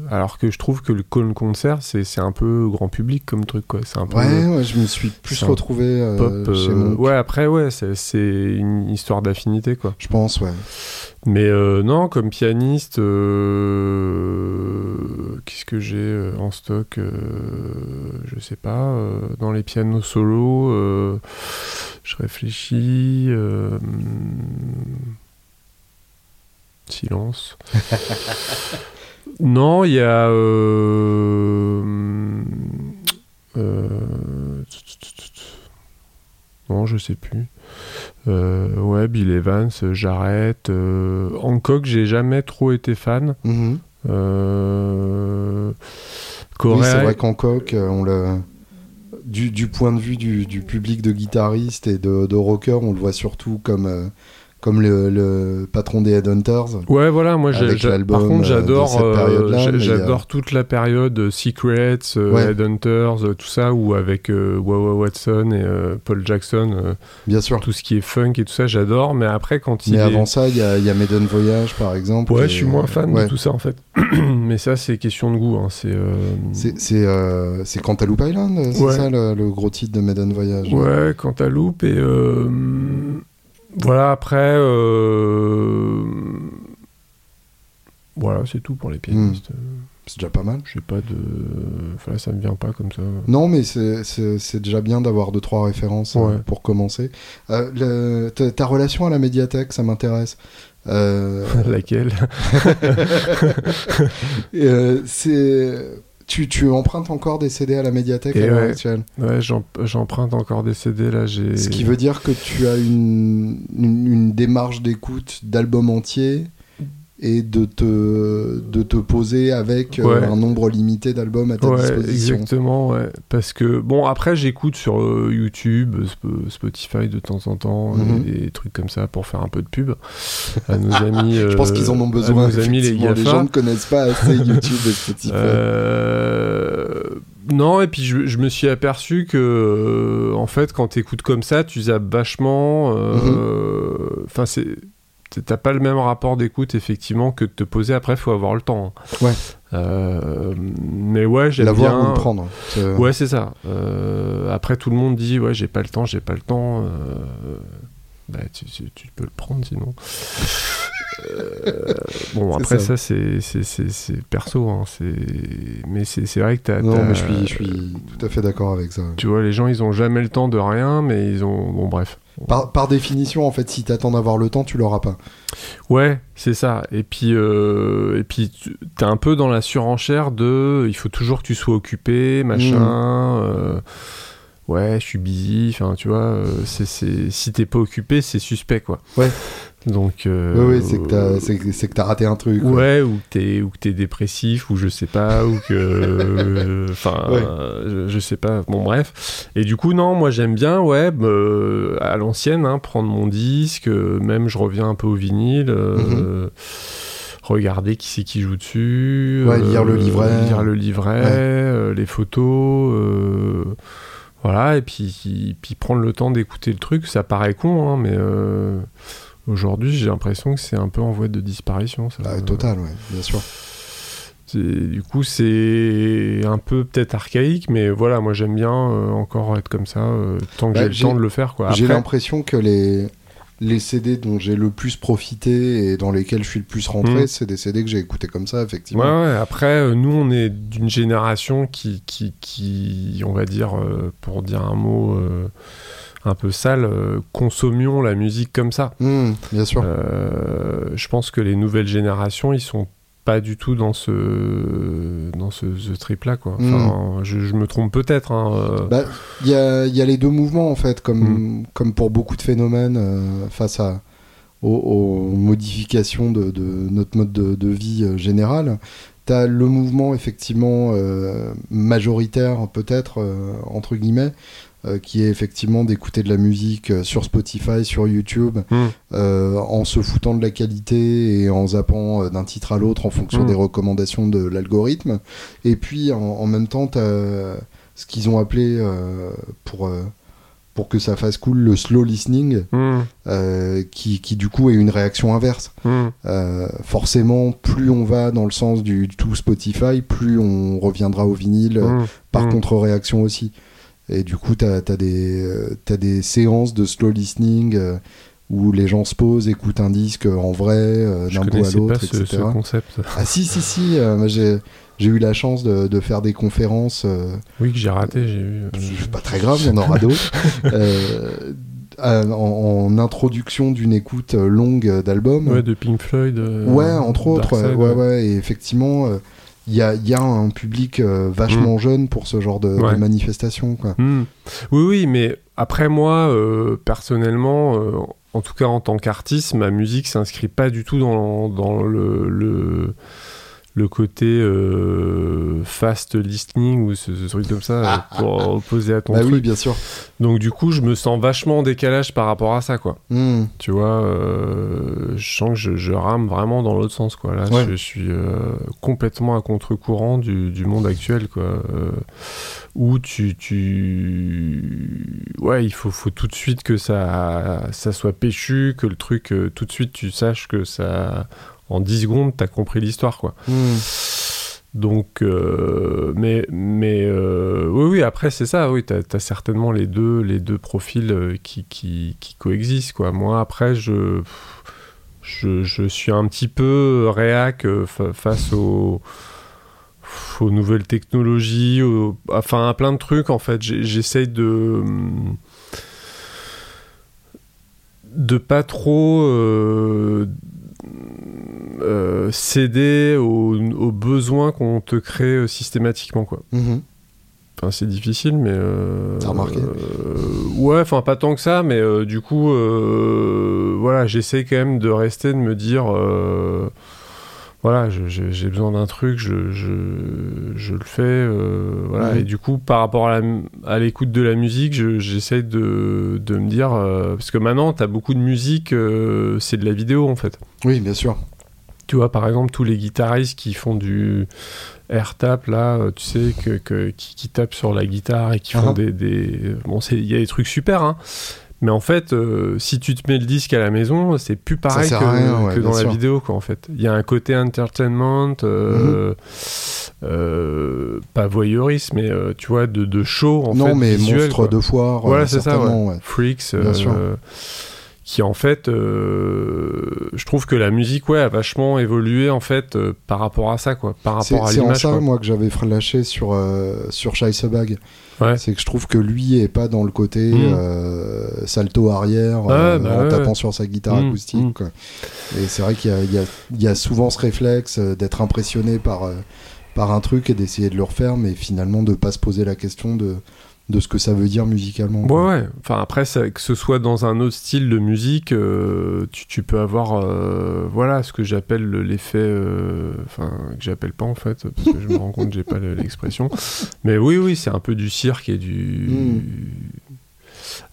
alors que je trouve que le call concert, c'est un peu grand public comme truc, quoi. C'est un peu Ouais, ouais, je me suis plus retrouvé euh, pop. chez ouais, après, ouais, c'est- une histoire d'affinité, quoi. Je pense, ouais. Mais euh, non, comme pianiste, euh, qu'est-ce que j'ai euh, en stock Je sais pas. dans les pianos solos, je réfléchis. Silence. Non, il y a. euh, euh, Non, je sais plus. Euh, ouais, Bill Evans, Jarrett. euh, Hancock, j'ai jamais trop été fan. Euh, Oui, c'est vrai qu'Hancock, on le... du, du point de vue du, du public de guitaristes et de, de rockers, on le voit surtout comme, comme le, le patron des Headhunters. Ouais, voilà, moi, j'ai- j'ai- l'album, par contre, euh, j'adore, euh, j'adore toute la période euh, Secrets, euh, Ouais. Headhunters, euh, tout ça, ou avec euh, Wawa Watson et euh, Paul Jackson, euh, Bien sûr. tout ce qui est funk et tout ça, j'adore. Mais après, quand il Mais est- avant ça, il y a, y a Maiden Voyage, par exemple. Ouais, et- je suis moins fan ouais. de tout ça en fait. mais ça, c'est question de goût. hein, C'est. euh, C'est c'est, euh, c'est Cantaloupe Island, c'est Ouais. ça le, le gros titre de Maiden Voyage Ouais, Cantaloupe et. Voilà, après. euh, Voilà, c'est tout pour les pianistes. C'est déjà pas mal. Je sais pas de. Enfin, ça me vient pas comme ça. Non, mais c'est- déjà bien d'avoir deux, trois références euh, pour commencer. Euh, le- ta, relation à la médiathèque, ça m'intéresse. Laquelle? C'est... Tu, tu empruntes encore des CD à la médiathèque Et à l'heure ouais. actuelle Ouais, j'em- j'emprunte encore des CD là. Ce qui veut dire que tu as une, une, une démarche d'écoute d'albums entiers et de te, de te poser avec euh, Ouais. un nombre limité d'albums à ta Ouais, disposition. exactement, ouais. Parce que, bon, après, j'écoute sur euh, YouTube, Sp- Spotify de temps en temps, euh, Mhm. des trucs comme ça pour faire un peu de pub à nos amis. Je pense qu'ils en ont à besoin. nos amis les gens ne connaissent pas assez YouTube et Spotify. Euh, Non, et puis je, je me suis aperçu que, euh, en fait, quand t'écoutes comme ça, tu zappes vachement. euh, Enfin, c'est. T'as pas le même rapport d'écoute, effectivement, que de te poser. Après, faut avoir le temps. hein. Ouais. Euh, mais ouais, j'aime bien. ou le prendre. Ouais, c'est ça. Euh, après, tout le monde dit ouais, j'ai pas le temps, j'ai pas le temps. Euh, bah, tu, tu- tu peux le prendre sinon. Bon, après, ça. ça, c'est, perso. Hein. Mais c'est, vrai que t'as. Non, mais je suis, je suis tout à fait d'accord avec ça. Tu vois, les gens, ils ont jamais le temps de rien, mais ils ont. Bon, bref. Par, par définition, en fait, si t'attends d'avoir le temps, tu l'auras pas. Ouais, c'est ça. Et puis, euh, et puis tu- t'es un peu dans la surenchère de il faut toujours que tu sois occupé, machin. Euh, ouais, je suis busy. Enfin, tu vois, euh, c'est, c'est, si t'es pas occupé, c'est suspect, quoi. Ouais. Donc. euh, Oui, oui, c'est que t'as- raté un truc. quoi. Ouais, ou que t'es ou que t'es dépressif, ou je sais pas, ou que, euh, enfin, Ouais. euh, je, je sais pas. Bon, bref. Et du coup, non, moi j'aime bien, ouais, euh, à l'ancienne, hein, prendre mon disque, euh, même je reviens un peu au vinyle. euh, Regarder qui c'est qui joue dessus, Mhm. Ouais, lire le livret. lire le livret, Ouais. les photos, voilà, et puis, puis prendre le temps d'écouter le truc. Ça paraît con, hein, mais aujourd'hui j'ai l'impression que c'est un peu en voie de disparition. Ça. Bah, total, ouais, bien sûr. Du coup, c'est un peu peut-être archaïque, mais voilà, moi j'aime bien euh, encore être comme ça, euh, tant que Bah, j'ai le temps de le faire. J'ai l'impression que les, les CD dont j'ai le plus profité et dans lesquels je suis le plus rentré, Mm. c'est des CD que j'ai écoutés comme ça, effectivement. Ouais, ouais, après, euh, nous, on est d'une génération qui, qui, qui, on va dire, euh, pour dire un mot euh, un peu sale, euh, consommions la musique comme ça. Mm, bien sûr. Euh, je pense que les nouvelles générations, ils sont pas du tout dans ce, dans ce, ce trip-là, quoi. Enfin, je, je me trompe peut-être. Hein, euh, Bah, Il y, a, y a les deux mouvements, en fait, comme, Mm. comme pour beaucoup de phénomènes euh, face à, aux, aux modifications de, de notre mode de, de vie euh, général. Tu as le mouvement, effectivement, euh, majoritaire, peut-être, entre guillemets, euh, qui est effectivement d'écouter de la musique euh, sur Spotify, sur YouTube, hmm. euh, en se foutant de la qualité et en zappant d'un titre à l'autre en fonction Mm. des recommandations de l'algorithme. Et puis en, en même temps, tu ce qu'ils ont appelé pour, pour que ça fasse cool le slow listening, Hmm, euh, qui, qui du coup est une réaction inverse. hmm. Euh, forcément, plus on va dans le sens du tout Spotify, plus on reviendra au vinyle Hmm. par contre-réaction aussi. Et du coup, tu as, des, euh, t'as des séances de slow listening euh, où les gens se posent, écoutent un disque en vrai, euh, d'un bout à l'autre, etc. ce concept. Ah si, si, si, euh, j'ai, j'ai eu la chance de, de faire des conférences, euh, Oui, que j'ai raté, j'ai euh, c'est pas très grave, il y en aura d'autres, euh, en, en introduction d'une écoute longue d'album. Ouais, de Pink Floyd. ouais, entre autres. ouais, ouais, et effectivement il y a, y a, un public euh, vachement mm. jeune pour ce genre de, manifestation. Quoi. Mm. Oui, oui, mais après moi, euh, personnellement, euh, en tout cas en tant qu'artiste, ma musique s'inscrit pas du tout dans, dans le, le le côté euh, fast listening ou ce, truc comme ça ah. pour opposer à ton bah truc. oui, bien sûr. Donc du coup, je me sens vachement en décalage par rapport à ça, quoi. Hmm. Tu vois, euh, je sens que je, rame vraiment dans l'autre sens, quoi. Là, je, suis euh, complètement à contre-courant du, monde actuel, quoi. où tu, tu, ouais, il faut, faut tout de suite que ça, ça soit péchu, que le truc, tout de suite, tu saches que ça en 10 secondes, t'as compris l'histoire, quoi. Hmm. Donc, euh, mais, mais euh, oui, oui, après, c'est ça, oui, t'as as certainement les deux, les deux profils euh, qui, qui, qui, coexistent, quoi. Moi, après, je, je, je suis un petit peu réac face aux, aux nouvelles technologies, enfin, à plein de trucs, en fait. J'essaye de de pas trop euh, céder aux, besoins qu'on te crée euh, systématiquement quoi. Mhm. Enfin, c'est difficile, mais. Euh, T'as remarqué Ouais, enfin, pas tant que ça, mais du coup, voilà, j'essaie quand même de rester, de me dire. voilà, j'ai besoin d'un truc, je, je, je, le fais. voilà, mhm. et du coup, par rapport à l'écoute de la musique, j'essaie de, de, me dire. parce que maintenant, t'as beaucoup de musique, c'est de la vidéo en fait. Oui, bien sûr. Tu vois, par exemple, tous les guitaristes qui font du air tap, là, euh, tu sais, que, qui, tapent sur la guitare et qui font uh-huh. des, Bon, il y a des trucs super, hein. Mais en fait, euh, si tu te mets le disque à la maison, c'est plus pareil que, dans la vidéo, quoi, en fait. Il y a un côté entertainment, euh, mm-hmm. pas voyeuriste, mais tu vois, de, de show, en non, fait. Non, mais monstre de foire. Voilà, c'est ça, Freaks. Bien sûr qui en fait, euh, je trouve que la musique, ouais, a vachement évolué en fait euh, par rapport à ça, quoi, par rapport à l'image. C'est en ça, moi, que j'avais lâché sur euh, sur Scheissebag. Ouais. C'est que je trouve que lui est pas dans le côté euh, salto arrière bah en tapant sur sa guitare hmm, acoustique. Hmm. Quoi. Et c'est vrai qu'il y, y, y, a souvent ce réflexe d'être impressionné par par un truc et d'essayer de le refaire, mais finalement de pas se poser la question de de ce que ça veut dire musicalement. Ouais, ouais. Enfin, après, que ce soit dans un autre style de musique, euh, tu, peux avoir, euh, voilà, ce que j'appelle l'effet, euh, enfin, que j'appelle pas en fait, parce que je me rends compte que j'ai pas l'expression. Mais oui, oui, c'est un peu du cirque et du. Hmm.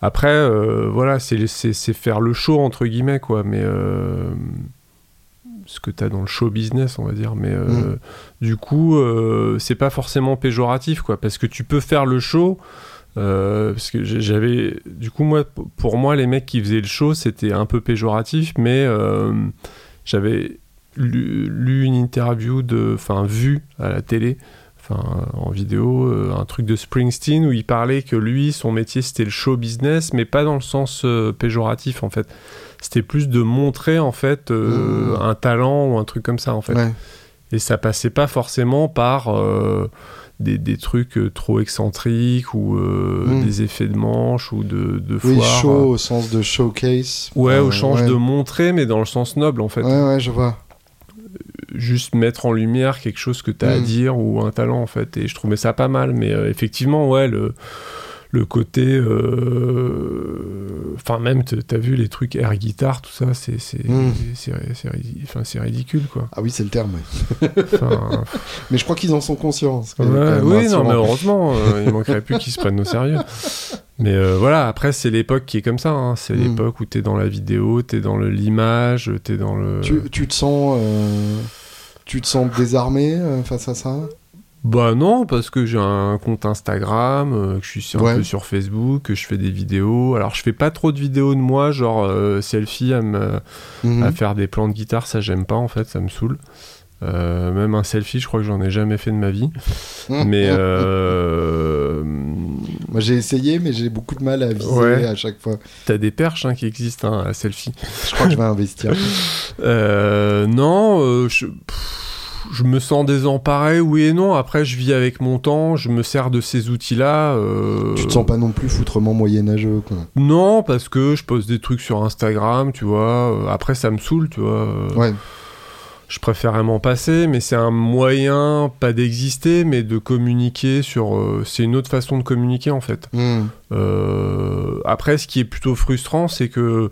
Après, voilà, c'est faire le show entre guillemets, quoi. Mais ce que tu as dans le show business, on va dire. Mais hmm. du coup, c'est pas forcément péjoratif, quoi, parce que tu peux faire le show euh, parce que j'avais, du coup, moi, pour moi, les mecs qui faisaient le show, c'était un peu péjoratif, mais euh, j'avais lu, une interview de, enfin, vu à la télé, enfin, en vidéo, euh, un truc de Springsteen où il parlait que lui, son métier, c'était le show business, mais pas dans le sens péjoratif, en fait. C'était plus de montrer, en fait, mmh. un talent ou un truc comme ça, en fait. Et ça passait pas forcément par des, des, trucs euh, trop excentriques ou euh, hmm. des effets de manche ou de, de foire. Oui, show au sens de showcase. Ouais, au sens de montrer, mais dans le sens noble en fait. Ouais, ouais, je vois. Juste mettre en lumière quelque chose que tu as à hmm. dire ou un talent en fait. Et je trouvais ça pas mal, mais euh, effectivement, ouais, le le côté. Euh, enfin, même, t'as vu les trucs air guitare, tout ça, c'est mm. c'est ridicule, quoi. Ah oui, c'est le terme. mais je crois qu'ils en sont conscients. oui, non, mais heureusement, euh, il manquerait plus qu'ils se prennent au sérieux. Mais euh, voilà, après, c'est l'époque qui est comme ça. Hein. C'est mm. l'époque où t'es dans la vidéo, t'es dans l'image, t'es dans le. Tu, tu te sens. Tu te sens désarmé face à ça? Bah non, parce que j'ai un compte Instagram, euh, que je suis un peu sur Facebook, que je fais des vidéos. Alors je fais pas trop de vidéos de moi, genre euh, selfie à, me, mhm. à faire des plans de guitare, ça j'aime pas en fait, ça me saoule. Euh, même un selfie, je crois que j'en ai jamais fait de ma vie. mais moi j'ai essayé, mais j'ai beaucoup de mal à viser à chaque fois. T'as des perches hein, qui existent hein, à selfie. Je crois que je vais investir. non, je je me sens désemparé, oui et non. Après, je vis avec mon temps, je me sers de ces outils-là. Euh... Tu te sens pas non plus foutrement moyenâgeux, quoi. Non, parce que je pose des trucs sur Instagram, tu vois. Après, ça me saoule, tu vois. Ouais. Je préférerais m'en passer, mais c'est un moyen, pas d'exister, mais de communiquer sur. Euh, c'est une autre façon de communiquer, en fait. Hmm. Euh, après, ce qui est plutôt frustrant, c'est que.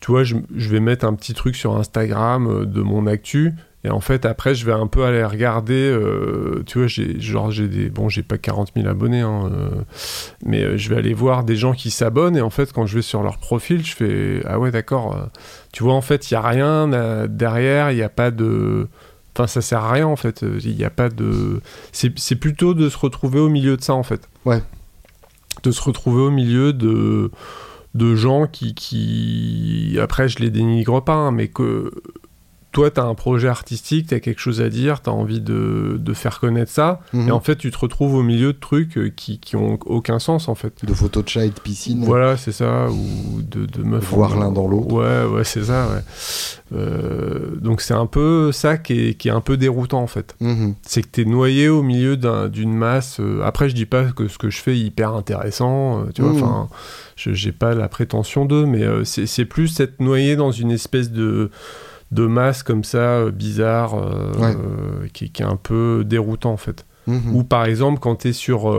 Tu vois, je, je vais mettre un petit truc sur Instagram euh, de mon actu et en fait, après, je vais un peu aller regarder. Euh, tu vois, j'ai genre j'ai des bon, j'ai pas 40 000 abonnés, hein, euh, mais euh, je vais aller voir des gens qui s'abonnent. Et en fait, quand je vais sur leur profil, je fais ah ouais, d'accord. tu vois, en fait, il y a rien derrière. Il n'y a pas de. Enfin, ça sert à rien en fait. Il n'y a pas de. C'est c'est plutôt de se retrouver au milieu de ça en fait. Ouais. De se retrouver au milieu de de gens qui, qui... après je les dénigre pas hein, mais que toi, tu as un projet artistique, tu as quelque chose à dire, tu as envie de, de, faire connaître ça, Mhm. et en fait, tu te retrouves au milieu de trucs euh, qui, qui ont aucun sens, en fait. De photos de chat et de piscine. Voilà, c'est ça, ou de, de meufs. Voir en- l'un dans l'autre. Ouais, ouais, c'est ça, ouais. Euh, donc, c'est un peu ça qui est, qui est un peu déroutant, en fait. Mhm. C'est que tu es noyé au milieu d'un- d'une masse. euh, après, je dis pas que ce que je fais est hyper intéressant, tu vois, Mhm. enfin, je j'ai pas la prétention d'eux, mais euh, c'est c'est plus être noyé dans une espèce de de masse comme ça, euh, bizarre, euh, Ouais. euh, qui, qui est un peu déroutant en fait. Mhm. Ou par exemple, quand tu es sur,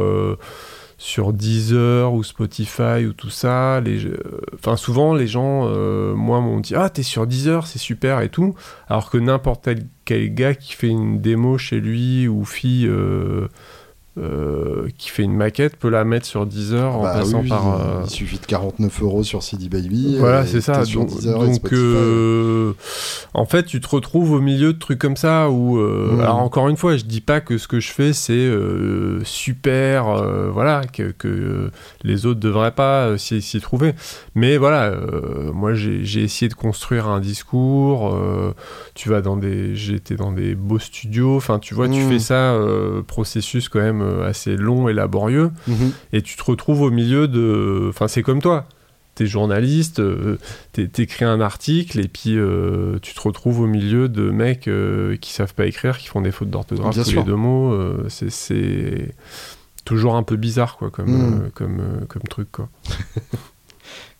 sur Deezer ou Spotify ou tout ça, les, enfin souvent les gens, euh, moi, m'ont dit Ah, t'es sur Deezer, c'est super et tout. Alors que n'importe quel, quel gars qui fait une démo chez lui ou fille euh, euh, qui fait une maquette peut la mettre sur Deezer en Bah passant oui, par. il- euh, Il suffit de 49 euros sur CD Baby. voilà, et c'est ça. Donc, donc, euh, en fait, tu te retrouves au milieu de trucs comme ça où, euh, Mm. alors encore une fois, je dis pas que ce que je fais c'est euh, super, euh, voilà, que, que, euh, les autres devraient pas euh, s'y trouver. Mais voilà, euh, moi j'ai essayé de construire un discours. euh, tu vas dans des, j'étais dans des beaux studios. Enfin, tu vois, tu Mm. fais ça, euh, processus quand même euh, assez long et laborieux Mhm. et tu te retrouves au milieu de. Enfin, c'est comme toi. T'es journaliste, euh, t'é- t'écris un article et puis euh, tu te retrouves au milieu de mecs euh, qui savent pas écrire, qui font des fautes d'orthographe tous sûr. les deux mots. euh, c'est- toujours un peu bizarre, quoi, comme, Mm. euh, comme, euh, comme truc, quoi.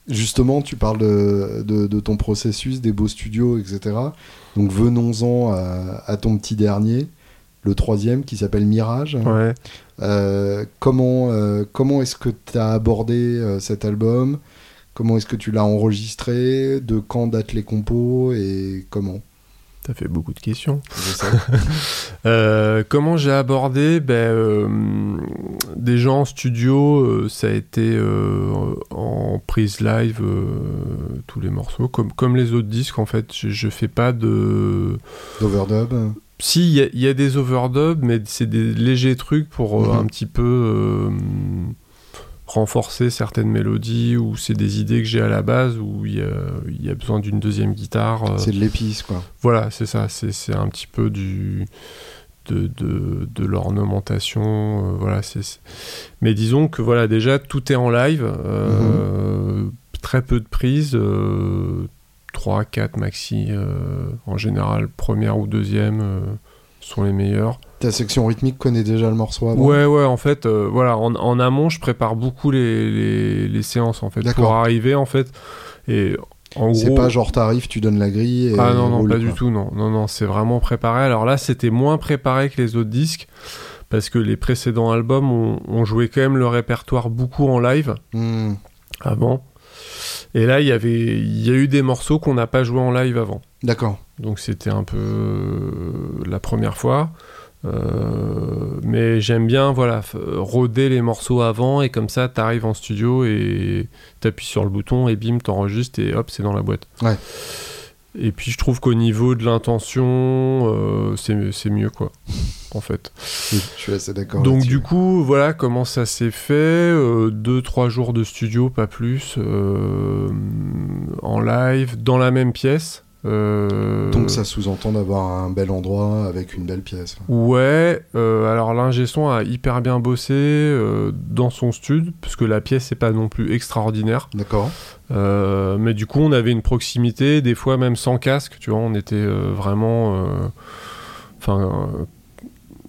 Justement, tu parles de, de- de ton processus, des beaux studios, etc. Donc venons-en à, à ton petit dernier, le troisième, qui s'appelle Mirage. Ouais. Euh, comment euh, comment est-ce que tu as abordé euh, cet album? Comment est-ce que tu l'as enregistré? De quand datent les compos Et comment? T'as fait beaucoup de questions. Euh, comment j'ai abordé? Ben, euh, Déjà en studio, euh, ça a été en prise live, tous les morceaux, comme, comme les autres disques en fait. Je, je fais pas de. D'overdub Si, il y, a- il y a des overdubs, mais c'est des légers trucs pour euh, Mhm. un petit peu euh, renforcer certaines mélodies ou c'est des idées que j'ai à la base où il y a, il y a besoin d'une deuxième guitare. euh, C'est de l'épice, quoi. voilà, c'est ça. C'est un petit peu du de, de, de l'ornementation. euh, voilà, c'est. Mais disons que voilà, déjà tout est en live. euh, Très peu de prises. 3, 4 maxi euh, en général, première ou deuxième euh, sont les meilleurs. Ta section rythmique connaît déjà le morceau avant Ouais, ouais, en fait, euh, voilà, en, en amont, je prépare beaucoup les, les, les séances, en fait, D'accord. pour arriver, en fait. Et en C'est gros. pas genre t'arrives, tu donnes la grille et Ah non, non, roule, pas quoi. du tout, non. Non, non, c'est vraiment préparé. Alors là, c'était moins préparé que les autres disques, parce que les précédents albums ont, ont joué quand même le répertoire beaucoup en live Hmm. avant. Et là, il y avait, il y a eu des morceaux qu'on n'a pas joué en live avant. D'accord. Donc c'était un peu euh, la première fois. Euh, mais j'aime bien voilà roder les morceaux avant et comme ça t'arrives en studio et t'appuies sur le bouton et bim t'enregistres et hop c'est dans la boîte. Ouais. Et puis je trouve qu'au niveau de l'intention euh, c'est mieux quoi en fait. Oui, je suis assez d'accord. Donc du coup, voilà comment ça s'est fait. Euh, deux, trois jours de studio, pas plus, euh, en live, dans la même pièce. Euh, Donc ça sous-entend d'avoir un bel endroit avec une belle pièce. Ouais, euh, alors l'ingé son a hyper bien bossé euh, dans son stud, parce que la pièce n'est pas non plus extraordinaire. D'accord. Mais du coup, on avait une proximité, des fois même sans casque, tu vois, on était vraiment... Enfin,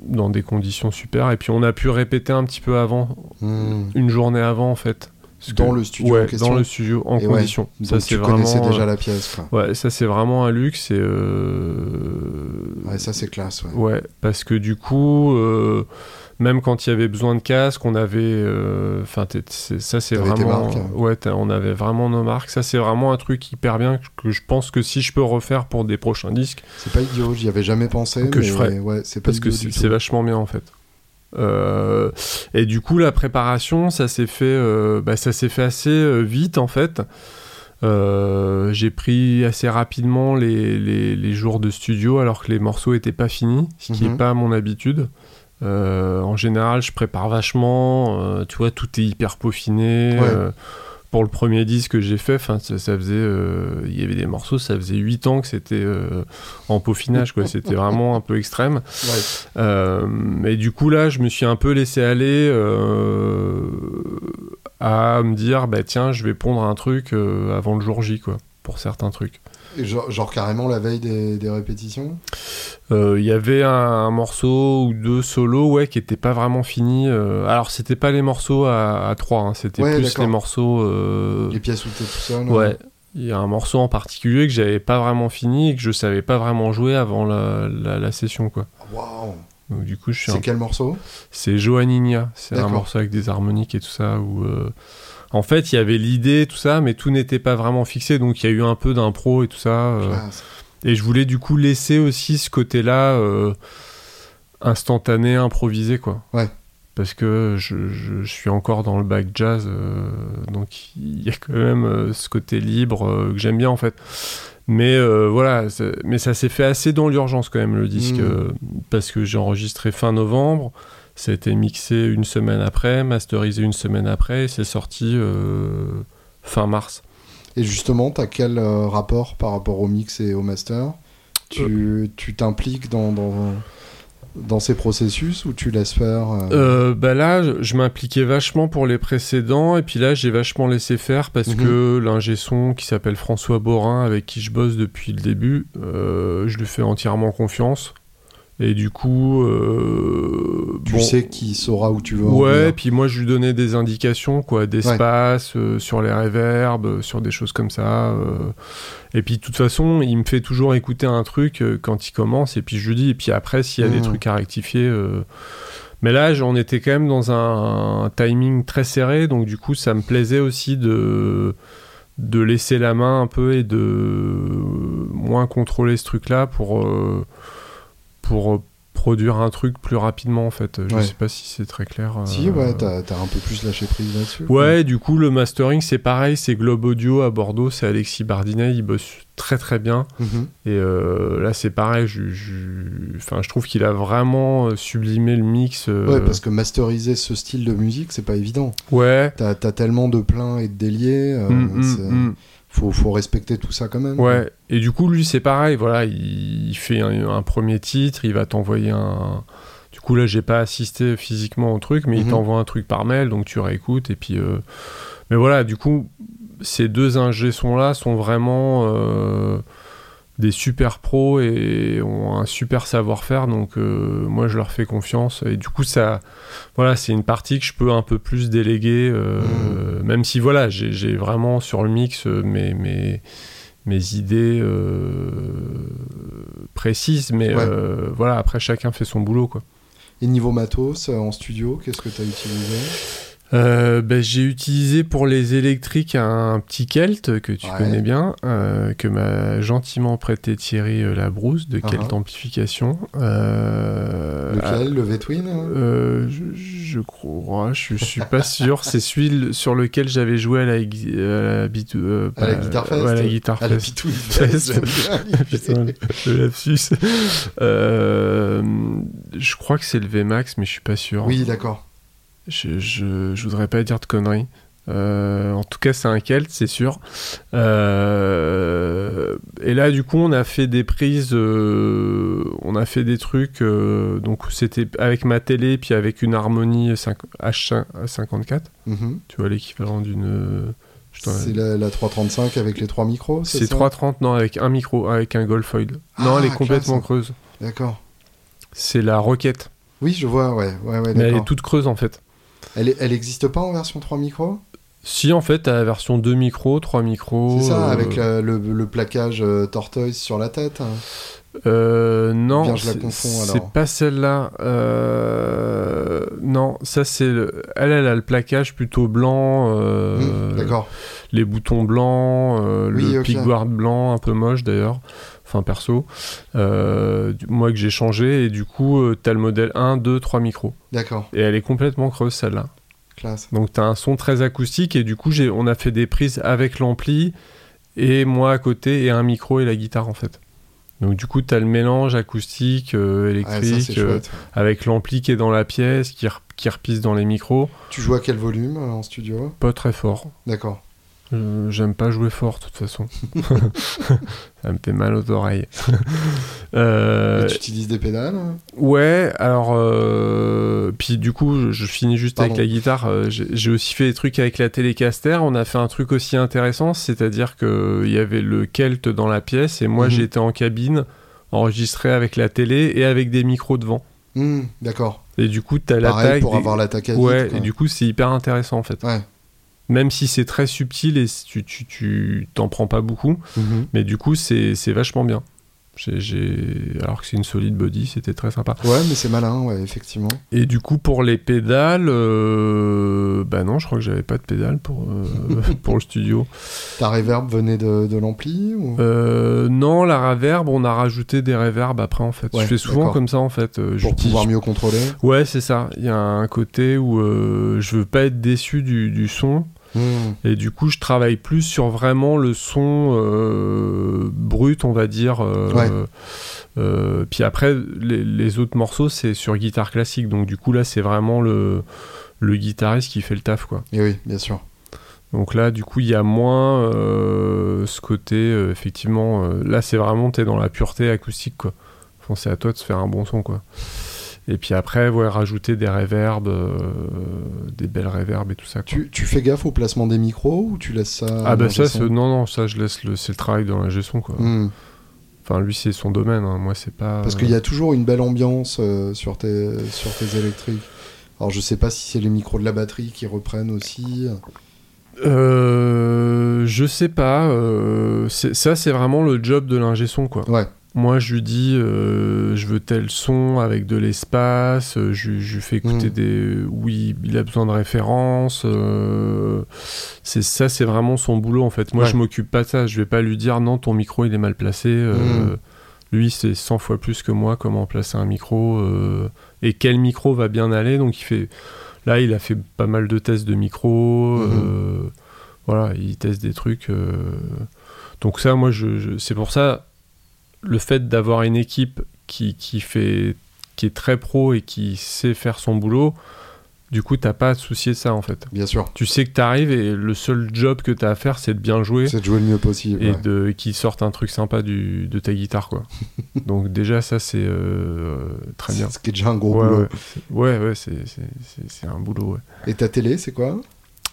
dans des conditions super. Et puis on a pu répéter un petit peu avant, Hmm. une journée avant en fait. Parce Dans que- le studio en ouais, question dans le studio en Et ouais, condition. Donc ça c'est vraiment. déjà la pièce, quoi. Ouais, ça c'est vraiment un luxe et euh, Ouais, ça c'est classe, ouais. Ouais, parce que du coup, euh, même quand il y avait besoin de casque, on avait. euh, Enfin, c'est- ça c'est T'avais tes vraiment. marques, hein. Ouais, on avait vraiment nos marques. Ça c'est vraiment un truc hyper bien que, je pense que si je peux refaire pour des prochains disques, C'est pas idiot, j'y avais jamais pensé. Que mais je ferais. Ouais, c'est parce que c'est vachement bien en fait. Euh, et du coup, la préparation, ça s'est fait, euh, bah, ça s'est fait assez euh, vite en fait. Euh, j'ai pris assez rapidement les, les- les jours de studio alors que les morceaux étaient pas finis, ce qui Mhm. n'est pas mon habitude. En général, je prépare vachement, tu vois, tout est hyper peaufiné. Ouais. Pour le premier disque que j'ai fait, 'fin, ça, ça faisait, euh, il y avait des morceaux, ça faisait 8 ans que c'était euh, en peaufinage, quoi. C'était vraiment un peu extrême. Ouais. Euh, et du coup là, je me suis un peu laissé aller à me dire, bah tiens, je vais pondre un truc avant le jour J, quoi, pour certains trucs. Genre, genre carrément la veille des, des répétitions Euh, Il y avait un, un morceau ou deux solos, ouais, qui étaient pas vraiment finis. euh, alors c'était pas les morceaux à, à trois, hein, c'était Ouais, plus les morceaux. euh, Les pièces où t'es tout seul Ouais. Il y a un morceau en particulier que j'avais pas vraiment fini et que je savais pas vraiment jouer avant la, la- la session, quoi. Waouh Donc du coup, je suis un C'est quel morceau? C'est Johanninia, c'est un morceau avec des harmoniques et tout ça. Où, euh, En fait, il y avait l'idée, tout ça, mais tout n'était pas vraiment fixé, donc il y a eu un peu d'impro et tout ça. euh, Classe. Et je voulais du coup laisser aussi ce côté-là euh, instantané, improvisé, quoi. Ouais. Parce que je, je- je suis encore dans le back jazz, euh, donc il y a quand même ce côté libre que j'aime bien en fait. Mais euh, voilà, mais ça s'est fait assez dans l'urgence quand même le disque, Mhm. euh, parce que j'ai enregistré fin novembre, ça a été mixé une semaine après, masterisé une semaine après, et c'est sorti euh, fin mars. Et justement, t'as quel rapport par rapport au mix et au master? Tu tu t'impliques dans, dans, dans ces processus ou tu laisses faire euh, Euh, bah là, je, m'impliquais vachement pour les précédents, et puis là, j'ai vachement laissé faire parce Mhm. que l'ingé son qui s'appelle François Borin, avec qui je bosse depuis le début, euh, je lui fais entièrement confiance. Et du coup, euh, Tu bon, sais qui saura où tu veux Ouais, puis moi je lui donnais des indications, quoi, d'espace, euh, sur les réverbes, euh, sur des choses comme ça. euh. Et puis de toute façon, il me fait toujours écouter un truc quand il commence, et puis je lui dis, et puis après, s'il y a des Mhm. trucs à rectifier. Mais là, j'en étais quand même dans un, un timing très serré, donc du coup, ça me plaisait aussi de de laisser la main un peu et de moins contrôler ce truc-là pour pour euh, produire un truc plus rapidement en fait. Je Ouais. sais pas si c'est très clair. Si, euh, ouais, t'as t'as un peu plus lâché prise là-dessus. Ouais, du coup, le mastering, c'est pareil, c'est Globe Audio à Bordeaux, c'est Alexis Bardinet, il bosse très très bien. Mhm. Et euh, là, c'est pareil, je, je- Enfin, je trouve qu'il a vraiment sublimé le mix. euh, Ouais, parce que masteriser ce style de musique, c'est pas évident. Ouais. T'as as tellement de pleins et de déliés. Mm, mm. Faut, faut respecter tout ça quand même. Ouais, et du coup, lui, c'est pareil, voilà, il, il fait un, un premier titre, il va t'envoyer un. Du coup, là, j'ai pas assisté physiquement au truc, mais il Mhm. t'envoie un truc par mail, donc tu réécoutes, et puis. euh, Mais voilà, du coup, ces deux ingé sons-là sont vraiment euh, des super pros et ont un super savoir-faire, donc euh, moi, je leur fais confiance, et du coup, ça. Voilà, c'est une partie que je peux un peu plus déléguer, euh, Mhm. même si, voilà, j'ai vraiment sur le mix euh, mes. mes mes idées euh, précises, mais Ouais. voilà, après chacun fait son boulot quoi. Et niveau matos, en studio, qu'est-ce que t'as utilisé? Euh, ben, j'ai utilisé pour les électriques un petit Kelt que tu Ouais. connais bien, euh, que m'a gentiment prêté Thierry euh, Labrousse de Kelt Uh-huh. Amplification. Euh, Lequel Le V-Twin hein euh, je, je crois, je, je suis pas sûr. C'est celui sur lequel j'avais joué à la, à la, bit- euh, À la Guitar Fest ouais, à la Guitar la Fest. Putain, le lapsus. Euh, je crois que c'est le VMAX, mais je suis pas sûr. Oui, d'accord. Je, je, je voudrais pas dire de conneries. Euh, en tout cas, c'est un Kelt, c'est sûr. Euh, et là, du coup, on a fait des prises, euh, on a fait des trucs. donc, c'était avec ma télé, puis avec une harmonie 5 H54. Mhm. Tu vois, l'équivalent d'une. C'est la, la 335 avec les trois micros, c'est C'est ça 330, non, avec un micro, avec un Goldfoil. non, Ah, elle est complètement classe. creuse. D'accord. C'est la Rocket. Oui, je vois, ouais. ouais, ouais Mais elle est toute creuse en fait. Elle, est- elle existe pas en version 3 micros Si en fait, t'as la version 2 micros, 3 micros. C'est ça, euh, avec la- le, le plaquage euh, tortoise sur la tête. hein. Euh, non, Bien, je la c'est- pas celle-là. Euh, Non, ça c'est. le- Elle, elle a le plaquage plutôt blanc. Hmm, D'accord. Les boutons blancs, Oui, le ok. pickguard blanc, un peu moche d'ailleurs. Enfin, perso. Euh, du- moi que j'ai changé, et du coup, euh, t'as le modèle 1, 2, 3 micros. D'accord. Et elle est complètement creuse celle-là. Classe. Donc t'as un son très acoustique, et du coup, j'ai... on a fait des prises avec l'ampli, et moi à côté, et un micro et la guitare en fait. Donc du coup, t'as le mélange acoustique, euh, électrique, euh, avec l'ampli qui est dans la pièce, qui, re- qui repisse dans les micros. Tu joues à quel volume en studio? Pas très fort. D'accord. Euh, J'aime pas jouer fort de toute façon. Ça me fait mal aux oreilles. Euh, tu utilises des pédales ouais, alors euh, puis du coup, je, finis juste Pardon. avec la guitare. J'ai aussi fait des trucs avec la Telecaster. On a fait un truc aussi intéressant, c'est-à-dire que il y avait le Kelt dans la pièce et moi Mhm. j'étais en cabine enregistré avec la télé et avec des micros devant. Hmm, D'accord. Et du coup, t'as l'attaque. pour des- avoir l'attaque à Ouais, et du coup, c'est hyper intéressant en fait. Ouais. Même si c'est très subtil et tu tu- tu t'en prends pas beaucoup, Mhm. mais du coup, c'est c'est vachement bien. J'ai- Alors que c'est une solide body, c'était très sympa. Ouais, mais c'est malin, ouais, effectivement. Et du coup, pour les pédales, euh, bah non, je crois que j'avais pas de pédales pour, euh, pour le studio. Ta reverb venait de, de l'ampli ou... Euh, non, la reverb, on a rajouté des reverbs après en fait. Ouais, je fais souvent comme ça en fait. Pour pouvoir mieux contrôler Ouais, c'est ça. Il y a un côté où je veux pas être déçu du, du son. Hmm, Et du coup, je travaille plus sur vraiment le son euh, brut, on va dire. euh, Ouais. euh, puis après, les, les autres morceaux, c'est sur guitare classique. Donc du coup, là, c'est vraiment le, le guitariste qui fait le taf, quoi. Et oui, bien sûr. Donc là, du coup, il y a moins euh, ce côté, euh, effectivement. euh, là, c'est vraiment, t'es dans la pureté acoustique, quoi. Enfin, c'est à toi de se faire un bon son, quoi. Et puis après, ouais, rajouter des reverbs, euh, des belles reverbs et tout ça. Tu, tu fais gaffe au placement des micros ou tu laisses ça Ah bah ça, non, non, ça, je laisse le, c'est le travail de l'ingé son, quoi. Hmm, Enfin, lui, c'est son domaine, hein. moi, c'est pas... Parce qu'il y a toujours une belle ambiance euh, sur, tes, sur tes électriques. Alors je sais pas si c'est les micros de la batterie qui reprennent aussi. Euh, je sais pas, euh, ça, c'est vraiment le job de l'ingé son, quoi. Ouais, Moi, je lui dis, euh, je veux tel son avec de l'espace. euh, Je, lui fais écouter Mm. des. Oui, il a besoin de références. euh, c'est ça, c'est vraiment son boulot en fait. Moi, Ouais. je m'occupe pas de ça. Je vais pas lui dire non, ton micro il est mal placé. euh, Mm. Lui, c'est 100 fois plus que moi comment placer un micro et quel micro va bien aller. Donc, il fait. Là, il a fait pas mal de tests de micro. Mhm. euh, voilà, il teste des trucs. donc ça, moi, je, je- c'est pour ça le fait d'avoir une équipe qui, qui fait qui est très pro et qui sait faire son boulot, du coup, t'as pas à te soucier de ça en fait. bien sûr. Tu sais que t'arrives et le seul job que t'as à faire, c'est de bien jouer C'est de jouer le mieux possible. et ouais. de qu'ils sortent un truc sympa du, de ta guitare quoi. Donc déjà ça c'est euh, très bien. Ce qui est déjà un gros Ouais boulot. ouais, ouais, ouais, c'est- un boulot. Et ta télé, c'est quoi?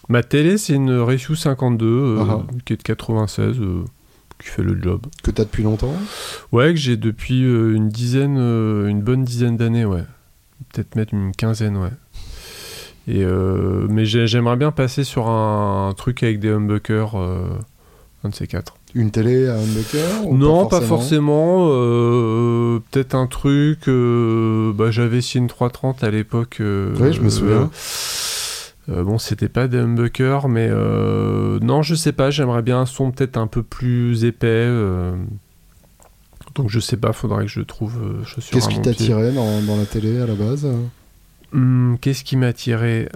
Ma télé c'est une Ratio 52 euh, Ah qui est de 96 euh, qui fait le job. Que t'as depuis longtemps? Ouais, que j'ai depuis euh, une dizaine, euh, une bonne dizaine d'années, ouais. Peut-être mettre une quinzaine, ouais. Et euh, mais j'ai- j'aimerais bien passer sur un, truc avec des humbuckers, euh, un de ces quatre. Une télé à humbucker ou non, pas forcément? euh, Peut-être un truc. bah, J'avais une 330 à l'époque. Oui, je me souviens. Euh, bon, c'était pas des humbuckers, mais euh, non, je sais pas. J'aimerais bien un son peut-être un peu plus épais. euh, donc je sais pas, faudrait que je trouve chaussures Qu'est-ce qui pied. t'attirait dans, dans la télé à la base Hum, Qu'est-ce qui m'a attiré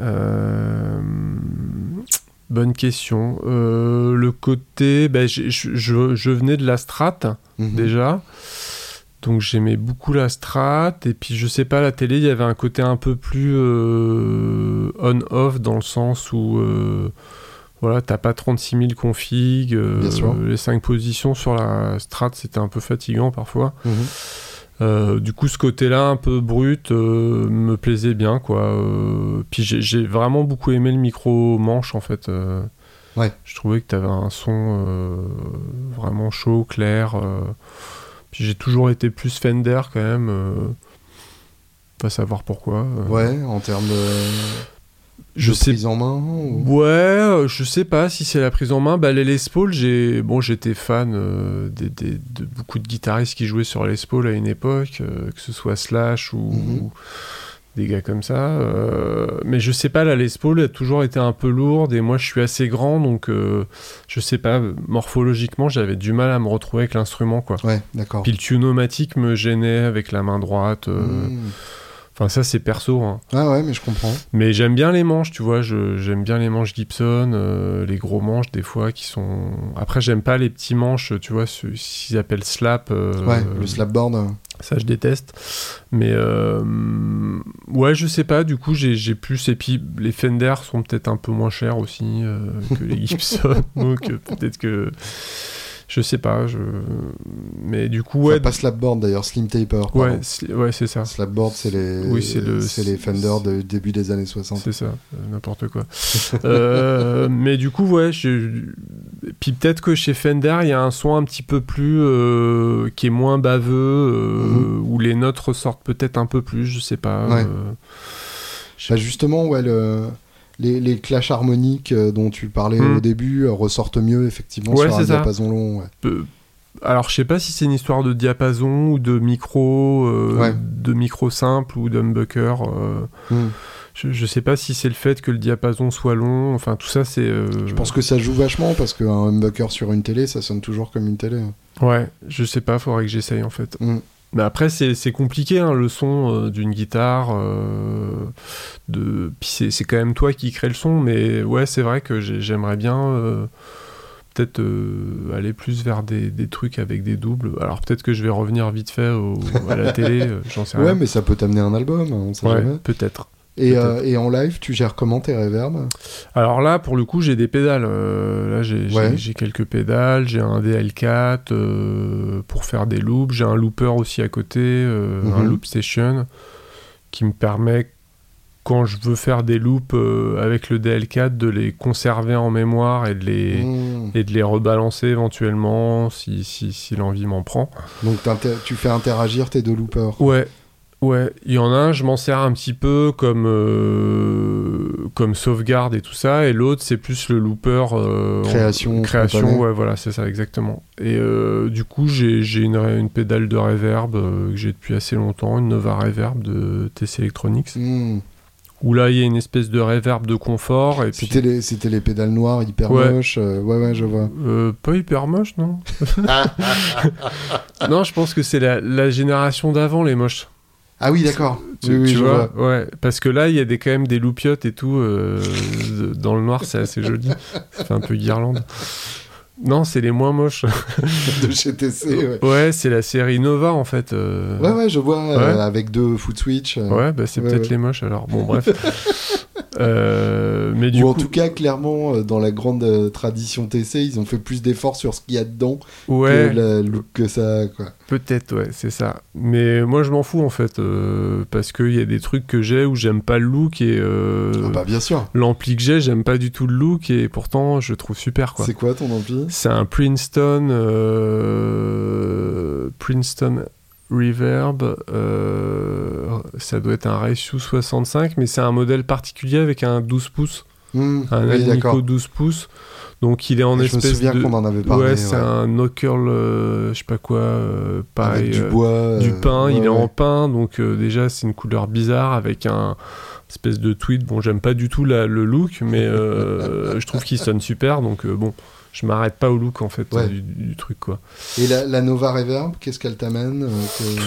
Bonne question. Le côté, bah, j'ai- je, je- je venais de la strat Mhm. déjà, donc j'aimais beaucoup la strat. Et puis je sais pas, la télé, il y avait un côté un peu plus euh, on-off dans le sens où euh, voilà, t'as pas 36 000 configs. euh, Bien sûr. Les 5 positions sur la strat, c'était un peu fatigant parfois. Mhm. Euh, du coup, ce côté-là, un peu brut, euh, me plaisait bien, quoi. Puis j'ai- vraiment beaucoup aimé le micro manche, en fait. Ouais. Je trouvais que tu avais un son vraiment chaud, clair. Puis j'ai toujours été plus Fender, quand même. euh. Pas savoir pourquoi. euh. Ouais, en termes de, Je de sais prise en main ou- Ouais, euh, je sais pas si c'est la prise en main. Bah, les Les Paul, j'ai bon, j'étais fan euh, des- des- de beaucoup de guitaristes qui jouaient sur Les Paul à une époque, euh, que ce soit Slash ou, Mhm. ou des gars comme ça. euh, mais je sais pas, la Les Paul a toujours été un peu lourde et moi je suis assez grand donc euh, je sais pas, morphologiquement j'avais du mal à me retrouver avec l'instrument quoi. Ouais, d'accord. Puis le tunomatique me gênait avec la main droite. euh, Mmh. Enfin ça c'est perso. Hein. Ah ouais, mais je comprends. Mais j'aime bien les manches, tu vois. J'aime bien les manches Gibson, euh, les gros manches des fois qui sont. Après, j'aime pas les petits manches, tu vois, qu'ils appellent slap. euh, Ouais, le slapboard. euh, Ça, je déteste. Mais euh, ouais, je sais pas. Du coup, j'ai plus. Et puis, les Fender sont peut-être un peu moins chers aussi que les Gibson. donc peut-être que. Je sais pas. Je... Mais du coup, ouais. pas slapboard d'ailleurs, slim taper. ouais, ouais, c'est ça. Slapboard, c'est les, Oui, c'est le- les Fender de début des années 60. C'est ça, euh, n'importe quoi. Euh, mais du coup, ouais, je... puis peut-être que chez Fender, il y a un son un petit peu plus. euh, qui est moins baveux, euh, Mhm. où les notes ressortent peut-être un peu plus, je sais pas. Ouais. Bah justement, ouais, le- les, les clashs harmoniques euh, dont tu parlais Hmm. au début euh, ressortent mieux effectivement Ouais, sur un ça. diapason long. ouais. Alors, je sais pas si c'est une histoire de diapason ou de micro, euh, Ouais. de micro simple ou d'humbucker. euh, Hmm. je, je sais pas si c'est le fait que le diapason soit long. Enfin, tout ça, c'est. Je pense que ça joue vachement parce qu'un humbucker sur une télé, ça sonne toujours comme une télé. Ouais, je sais pas, faudrait que j'essaye en fait. Mm. Mais après, c'est compliqué, hein, le son euh, d'une guitare. euh, de... Puis c'est- quand même toi qui crée le son, mais ouais, c'est vrai que j'ai- j'aimerais bien euh, peut-être aller plus vers des, des trucs avec des doubles. Alors peut-être que je vais revenir vite fait au- à la télé, j'en sais Ouais, rien. mais ça peut t'amener un album, hein, on sait Ouais, jamais. peut-être. Et, euh, et en live, tu gères comment tes reverbs Alors là, pour le coup, j'ai des pédales. Euh, là, j'ai Ouais. quelques pédales. J'ai un DL4 euh, pour faire des loops. J'ai un looper aussi à côté, un Mhm. loop station, qui me permet, quand je veux faire des loops avec le DL4, de les conserver en mémoire et de les, Hmm. et de les rebalancer éventuellement si, si, si l'envie m'en prend. Donc tu fais interagir tes deux loopers. Ouais, ouais. Il y en a un, je m'en sers un petit peu comme, euh, comme sauvegarde et tout ça, et l'autre, c'est plus le looper. euh, en- Création Création, spontanée. ouais, voilà, c'est ça, exactement. Et euh, du coup, j'ai j'ai une, une pédale de reverb euh, que j'ai depuis assez longtemps, une Nova Reverb de TC Electronics, Hmm. où là, il y a une espèce de reverb de confort, et puis. C'était les, c'était les pédales noires hyper Ouais. moches. euh, ouais, ouais, je vois. Euh, pas hyper moche, non Non, je pense que c'est la, la génération d'avant, les moches. Ah oui, d'accord. Tu, Oui, vois, ouais, parce que là, il y a des, quand même des loupiottes et tout euh, dans le noir, c'est assez joli. Ça fait un peu guirlande. Non, c'est les moins moches. de chez TC. Ouais, Ouais, c'est la série Nova en fait. euh. ouais, ouais, je vois. euh, avec deux foot switch. Ouais, bah c'est peut-être les moches alors. Bon, bref. Euh, mais du Ou en coup, tout cas, clairement, euh, dans la grande euh, tradition TC, ils ont fait plus d'efforts sur ce qu'il y a dedans ouais, que le look que ça. peut-être, ouais, c'est ça. Mais moi, je m'en fous en fait, euh, parce qu'il y a des trucs que j'ai où j'aime pas le look et euh, Ah bah bien sûr. l'ampli que j'ai, j'aime pas du tout le look et pourtant, je trouve super quoi. C'est quoi ton ampli? C'est un Princeton, Princeton Reverb. euh, ça doit être un Ratio 65, mais c'est un modèle particulier avec un 12 pouces, Hmm, un Oui, Alnico d'accord. 12 pouces. Donc il est en Je me espèce souviens de. qu'on en avait parlé. ouais, c'est ouais. un no-curl, euh, je sais pas quoi, euh, pareil. Avec du euh, bois. du pain, ouais, il est en pain, donc déjà c'est une couleur bizarre avec un espèce de tweed. Bon, j'aime pas du tout la- le look, mais je trouve qu'il sonne super, donc bon, je m'arrête pas au look en fait Ouais. du, du truc quoi. Et la, la Nova Reverb, qu'est-ce qu'elle t'amène euh, que-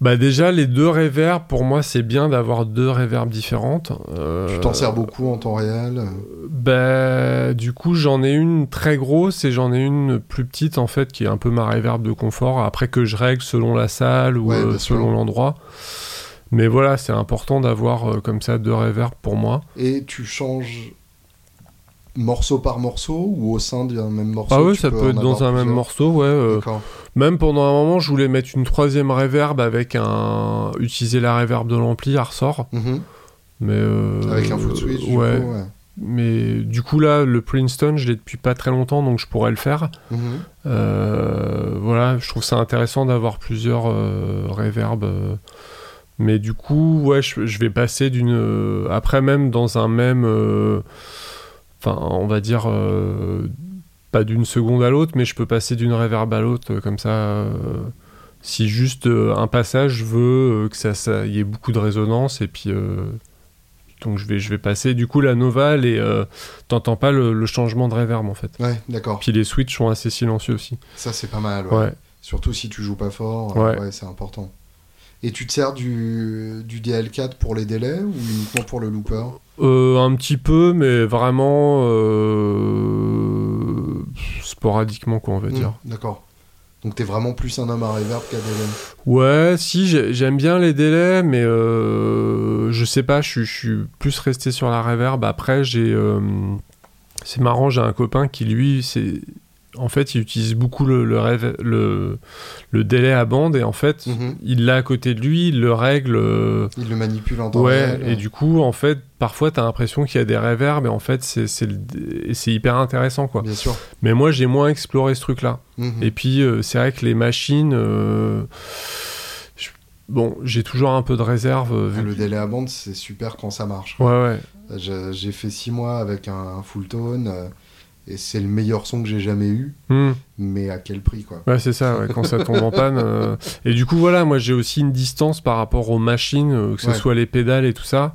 Bah déjà les deux reverbs, pour moi c'est bien d'avoir deux reverbs différentes. Euh, Tu t'en sers beaucoup en temps réel euh, Bah du coup j'en ai une très grosse et j'en ai une plus petite en fait qui est un peu ma reverb de confort. Après que je règle selon la salle ou Ouais, euh, selon l'endroit. Mais voilà, c'est important d'avoir euh, comme ça deux reverbs pour moi. Et tu changes morceau par morceau ou au sein d'un même morceau Ah ouais, ça peut être dans un même morceau, ouais. euh, même pendant un moment, je voulais mettre une troisième reverb avec un. utiliser la reverb de l'ampli à ressort. Mhm. Mais. euh, Avec un foot switch, du ouais. coup, ouais. Mais du coup, là, le Princeton, je l'ai depuis pas très longtemps, donc je pourrais le faire. Mhm. Euh, voilà, je trouve ça intéressant d'avoir plusieurs reverbs Mais du coup, ouais, je, je vais passer d'une. après, même dans un même. Enfin, on va dire. euh, pas d'une seconde à l'autre, mais je peux passer d'une reverb à l'autre euh, comme ça. euh, si juste un passage, euh, que ça, ça y ait beaucoup de résonance, et puis. donc je vais, je vais passer. Du coup, la Nova, euh, t'entends pas le, le changement de reverb en fait. Ouais, d'accord. Puis les switches sont assez silencieux aussi. Ça, c'est pas mal. Ouais. Ouais. Surtout si tu joues pas fort. Ouais. ouais, c'est important. Et tu te sers du, du DL4 pour les délais ou uniquement pour le looper? Euh, un petit peu, mais vraiment euh, sporadiquement, quoi, on va dire. Hmm, D'accord. Donc t'es vraiment plus un homme à reverb qu'à délai. Ouais, si, j'ai- j'aime bien les délais, mais euh, je sais pas, je, suis- je suis plus resté sur la reverb. Après, j'ai. c'est marrant, j'ai un copain qui, lui, c'est. En fait, il utilise beaucoup le, le, rev- le, le délai à bande et en fait, Mhm. il l'a à côté de lui, il le règle. euh, Il le manipule en temps Ouais, réel. et du coup, en fait, parfois, t'as l'impression qu'il y a des reverbs, et en fait, c'est hyper intéressant, quoi. Bien sûr. Mais moi, j'ai moins exploré ce truc-là. Mhm. Et puis, euh, c'est vrai que les machines. euh, Bon, j'ai toujours un peu de réserve. euh, Ah, le délai à bande, c'est super quand ça marche. Ouais, ouais. J'ai fait six mois avec un, un full tone et c'est le meilleur son que j'ai jamais eu, Hmm. mais à quel prix quoi Ouais, c'est ça, ouais, quand ça tombe en panne. euh. Et du coup, voilà, moi, j'ai aussi une distance par rapport aux machines, euh, que ce Ouais. soit les pédales et tout ça.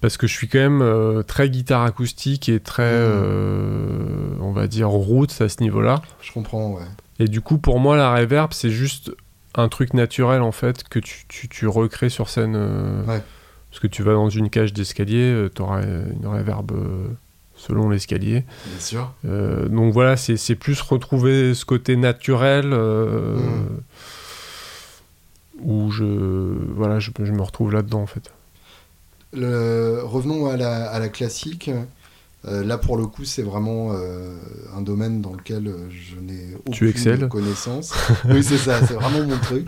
Parce que je suis quand même euh, très guitare acoustique et très, euh, on va dire, roots à ce niveau-là. Je comprends, ouais. Et du coup, pour moi, la reverb, c'est juste un truc naturel, en fait, que tu, tu, tu recrées sur scène. Ouais. Parce que tu vas dans une cage d'escalier, tu auras une reverb selon l'escalier. Bien sûr. Euh, donc voilà, c'est plus retrouver ce côté naturel euh, Mm. où je, voilà, je, je me retrouve là-dedans, en fait. Le- Revenons à la, à la classique. Euh, là, pour le coup, c'est vraiment euh, un domaine dans lequel euh, je n'ai aucune connaissance. oui, c'est ça, c'est vraiment mon truc.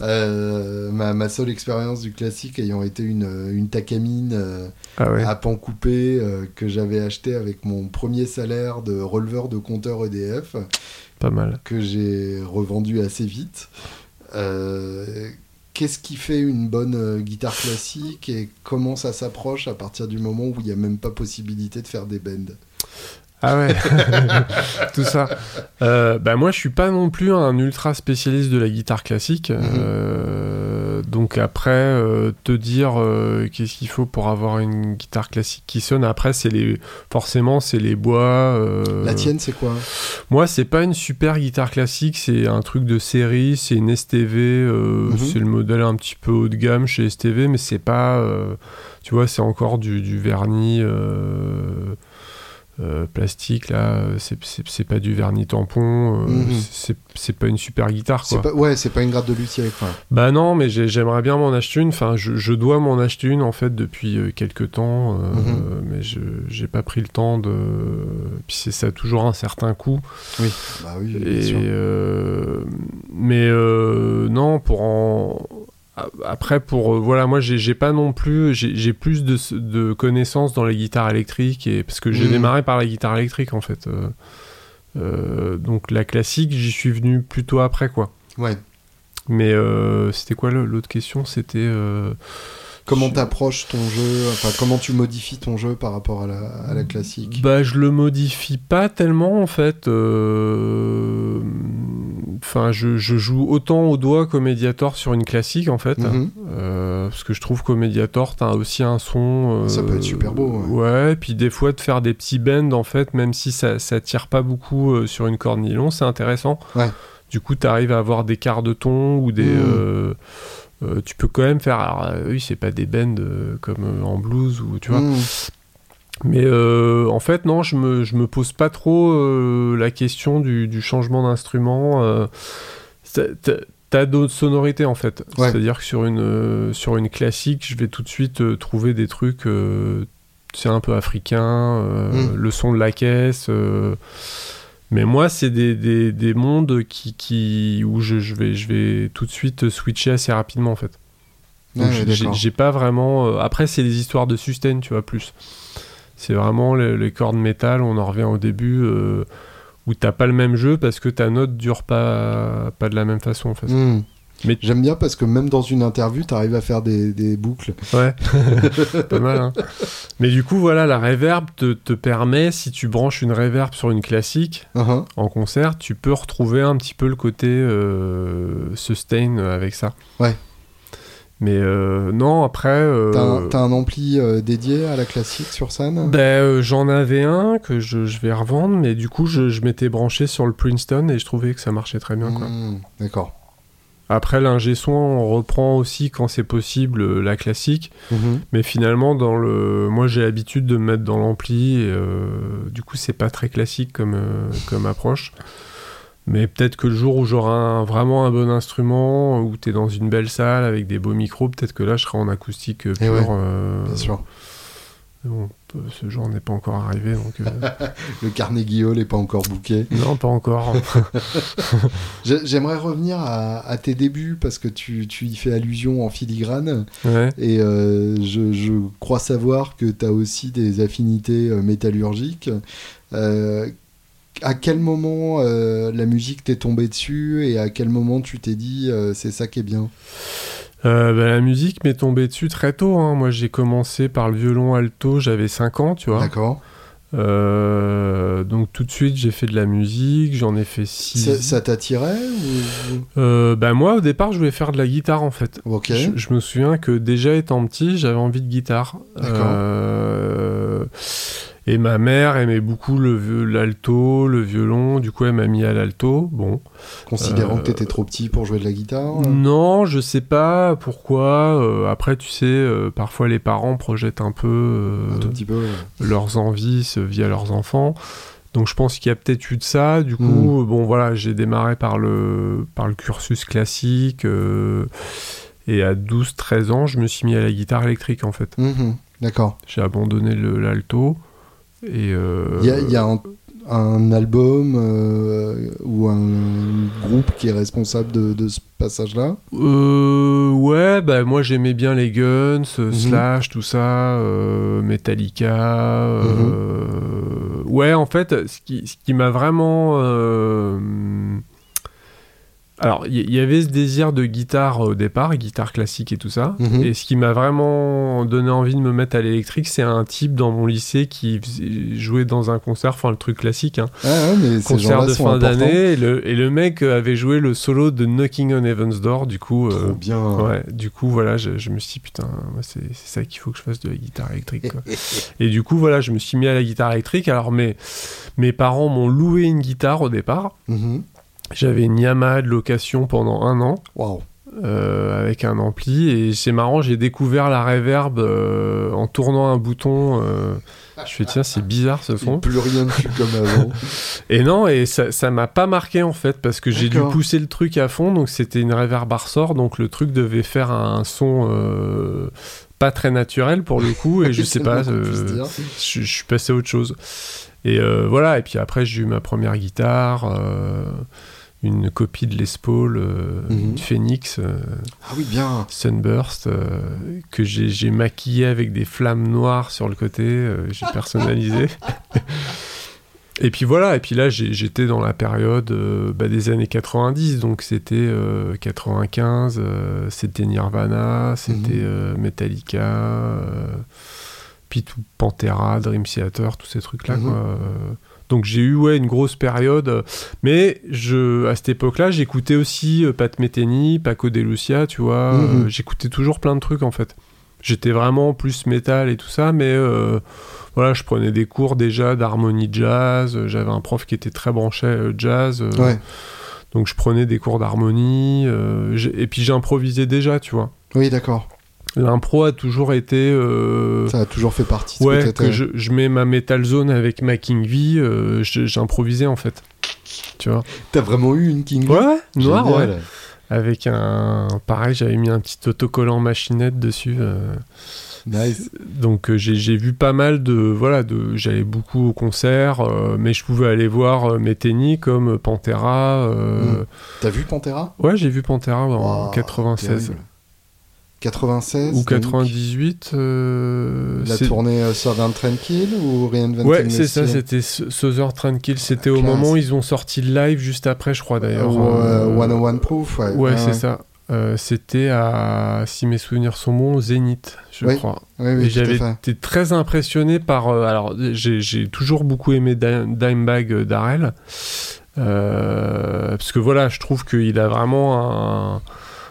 Ma, ma seule expérience du classique ayant été une, une Takamine Ah ouais. à pan coupé que j'avais acheté avec mon premier salaire de releveur de compteur EDF Pas mal. que j'ai revendu assez vite. Euh, Qu'est-ce qui fait une bonne euh, guitare classique et comment ça s'approche à partir du moment où il n'y a même pas possibilité de faire des bends? Ah ouais, tout ça. Euh, bah moi, je suis pas non plus un ultra spécialiste de la guitare classique. Mhm. Euh, donc après, euh, te dire qu'est-ce qu'il faut pour avoir une guitare classique qui sonne. Après, c'est les forcément c'est les bois. La tienne, c'est quoi? Moi, c'est pas une super guitare classique. C'est un truc de série. C'est une STV. Mhm. C'est le modèle un petit peu haut de gamme chez STV, mais c'est pas. tu vois, c'est encore du, du vernis. Euh, plastique là, c'est- pas du vernis tampon, euh, Mhm. c'est c'est pas une super guitare quoi. pas, Ouais, c'est pas une gratte de luthier. quoi. Bah non, mais j'ai- j'aimerais bien m'en acheter une. Enfin, je, je dois m'en acheter une en fait depuis euh, quelques temps, euh, Mhm. mais je j'ai pas pris le temps de. Puis c'est ça a toujours un certain coût. Oui, bah oui, bien Et sûr. mais non, pour en après pour euh, voilà, moi j'ai pas non plus j'ai plus de, de connaissances dans les guitares électriques et parce que j'ai Mhm. démarré par la guitare électrique en fait. euh, euh, donc la classique, j'y suis venu plutôt après quoi. Ouais. Mais c'était quoi l'autre question? C'était Comment je- t'approches ton jeu Enfin, comment tu modifies ton jeu par rapport à la, à la classique? Bah, je le modifie pas tellement en fait. euh, Enfin, je, je joue autant au doigt qu'au Mediator sur une classique en fait. Mhm. Euh, parce que je trouve qu'au Mediator, t'as aussi un son. euh, Ça peut être super beau, Ouais. puis des fois, de faire des petits bends en fait, même si ça, ça tire pas beaucoup sur une corde nylon, c'est intéressant. Ouais. Du coup, t'arrives à avoir des quarts de ton ou des. Mhm. Euh, tu peux quand même faire. Alors, euh, oui, c'est pas des bends euh, comme en blues ou tu vois. Mhm. Mais en fait, non, je me, je me pose pas trop la question du, du changement d'instrument. t'as- d'autres sonorités en fait. Ouais. C'est-à-dire que sur une, sur une classique, je vais tout de suite trouver des trucs, c'est un peu africain, euh, Mm. le son de la caisse. euh, mais moi, c'est des, des, des mondes qui, qui, où je, je, vais, je vais tout de suite switcher assez rapidement en fait. Donc Ouais, j'ai- pas vraiment. euh, Après, c'est des histoires de sustain, tu vois, plus. C'est vraiment les, les cordes métal, on en revient au début, euh, où t'as pas le même jeu parce que ta note dure pas, pas de la même façon, en fait. Mhm. Mais- J'aime bien parce que même dans une interview, tu arrives à faire des, des boucles. Ouais, pas mal. Hein. Mais du coup, voilà, la reverb te, te permet, si tu branches une reverb sur une classique Uhum. en concert, tu peux retrouver un petit peu le côté euh, sustain avec ça. Ouais. Mais euh, non, après. euh, T'as un, ampli euh, dédié à la classique sur scène? Ben, euh, j'en avais un que je, je vais revendre, mais du coup, je, je m'étais branché sur le Princeton et je trouvais que ça marchait très bien. Hmm, D'accord. Après, l'ingé son, on reprend aussi quand c'est possible euh, la classique. Mhm. Mais finalement, dans le, moi j'ai l'habitude de me mettre dans l'ampli. Et, euh, du coup, c'est pas très classique comme, euh, comme approche. Mais peut-être que le jour où j'aurai vraiment un bon instrument, où tu es dans une belle salle avec des beaux micros, peut-être que là je serai en acoustique Eh pure. ouais, euh, Bien sûr. Bon, ce jour n'est pas encore arrivé, donc euh, Le Carnegie Hall n'est pas encore booké. non, pas encore. J'ai- J'aimerais revenir à, à tes débuts parce que tu, tu y fais allusion en filigrane. ouais. Et euh, je, je crois savoir que tu as aussi des affinités euh, métallurgiques. Euh, à quel moment la musique t'est tombée dessus et à quel moment tu t'es dit c'est ça qui est bien? Euh, bah, la musique m'est tombée dessus très tôt. hein. Moi j'ai commencé par le violon alto, j'avais 5 ans, tu vois. D'accord Euh, donc tout de suite j'ai fait de la musique, j'en ai fait Ça, 6. ça t'attirait ou... Euh, bah moi au départ je voulais faire de la guitare en fait. Ok. Je, je me souviens que déjà étant petit j'avais envie de guitare. D'accord. Euh, et ma mère aimait beaucoup le l'alto, le violon, du coup elle m'a mis à l'alto. Bon. Considérant Euh, que t'étais trop petit pour jouer de la guitare euh, Non, je sais pas pourquoi. Euh, après tu sais, euh, parfois les parents projettent un peu Un tout petit peu. ouais. leurs envies via leurs enfants. Donc je pense qu'il y a peut-être eu de ça. Du coup, bon voilà, j'ai démarré par le, par le cursus classique. euh, et à 12-13 ans, je me suis mis à la guitare électrique en fait. Mhm, D'accord. J'ai abandonné l'alto. Et euh, Il y a, il y a un, un album euh, ou un groupe qui est responsable de, de ce passage-là? Euh, ouais, bah moi j'aimais bien les Guns, Mhm. Slash, tout ça, Metallica. euh, Ouais, en fait, ce qui, ce qui m'a vraiment. Euh, Alors, il y, y avait ce désir de guitare au départ, guitare classique et tout ça. Mhm. Et ce qui m'a vraiment donné envie de me mettre à l'électrique, c'est un type dans mon lycée qui jouait dans un concert, enfin le truc classique, hein, Ah ouais, mais ces concert de fin d'année. Et le, et le mec avait joué le solo de Knocking on Heaven's Door, du coup. euh, Trop bien. Ouais, du coup, voilà, je, je me suis dit, putain, c'est c'est ça qu'il faut que je fasse de la guitare électrique. Quoi. Et du coup, voilà, je me suis mis à la guitare électrique. Alors, mes, mes parents m'ont loué une guitare au départ. Mhm. J'avais une Yamaha de location pendant un an Waouh. euh, avec un ampli. Et c'est marrant, j'ai découvert la reverb euh, en tournant un bouton. euh, je fais, tiens, c'est bizarre ce son. Plus rien ne fut comme avant. Et non, et ça ça m'a pas marqué en fait, parce que j'ai dû pousser le truc à fond, donc c'était une reverb à ressort, donc le truc devait faire un son euh, pas très naturel pour le coup, et je sais pas, euh, je, je suis passé à autre chose. Et euh, voilà, et puis après j'ai eu ma première guitare, une copie de Les Paul, euh, Mhm. une Phoenix. euh, Ah oui, bien. Sunburst euh, que j'ai maquillé avec des flammes noires sur le côté, j'ai personnalisé. et puis voilà, et puis là j'étais dans la période bah, des années 90, donc c'était euh, 95, euh, c'était Nirvana, c'était Mhm. Metallica, puis tout Pantera, Dream Theater, tous ces trucs-là. Mhm. quoi. Donc j'ai eu ouais, une grosse période, mais je, à cette époque-là, j'écoutais aussi euh, Pat Metheny, Paco de Lucia, tu vois. Mhm. euh, j'écoutais toujours plein de trucs en fait. J'étais vraiment plus métal et tout ça, mais euh, voilà, je prenais des cours déjà d'harmonie jazz. J'avais un prof qui était très branché jazz, euh, Ouais. donc je prenais des cours d'harmonie. euh, et puis j'improvisais déjà, tu vois. Oui, d'accord. L'impro a toujours été. euh, Ça a toujours fait partie de Ouais, que je, je mets ma metal zone avec ma King V, euh, j'improvisais en fait. Tu vois T'as vraiment eu une King Ouais, Génial. ouais. Avec un. Pareil, j'avais mis un petit autocollant machinette dessus. euh, Nice. donc euh, j'ai vu pas mal de. Voilà, de, j'allais beaucoup au concert, euh, mais je pouvais aller voir euh, mes tennis comme Pantera. euh, Mm. T'as vu Pantera? Ouais, j'ai vu Pantera en Waouh, 96. terrible. 96 Ou donc, 98. euh, La tournée euh, Southern Tranquil ou Reinventing Ouais, c'est ça, c'était Souther Tranquille. C'était au moment où ils ont sorti live juste après, je crois d'ailleurs. Ou, euh, Euh, 101 Proof, ouais. Ouais, Ah c'est ça. Euh, C'était à, si mes souvenirs sont bons, Zénith, je Oui, crois. Oui, oui, Et j'avais été très impressionné par. euh, alors, j'ai toujours beaucoup aimé Di- Dimebag euh, Darrell. Parce que voilà, je trouve qu'il a vraiment un,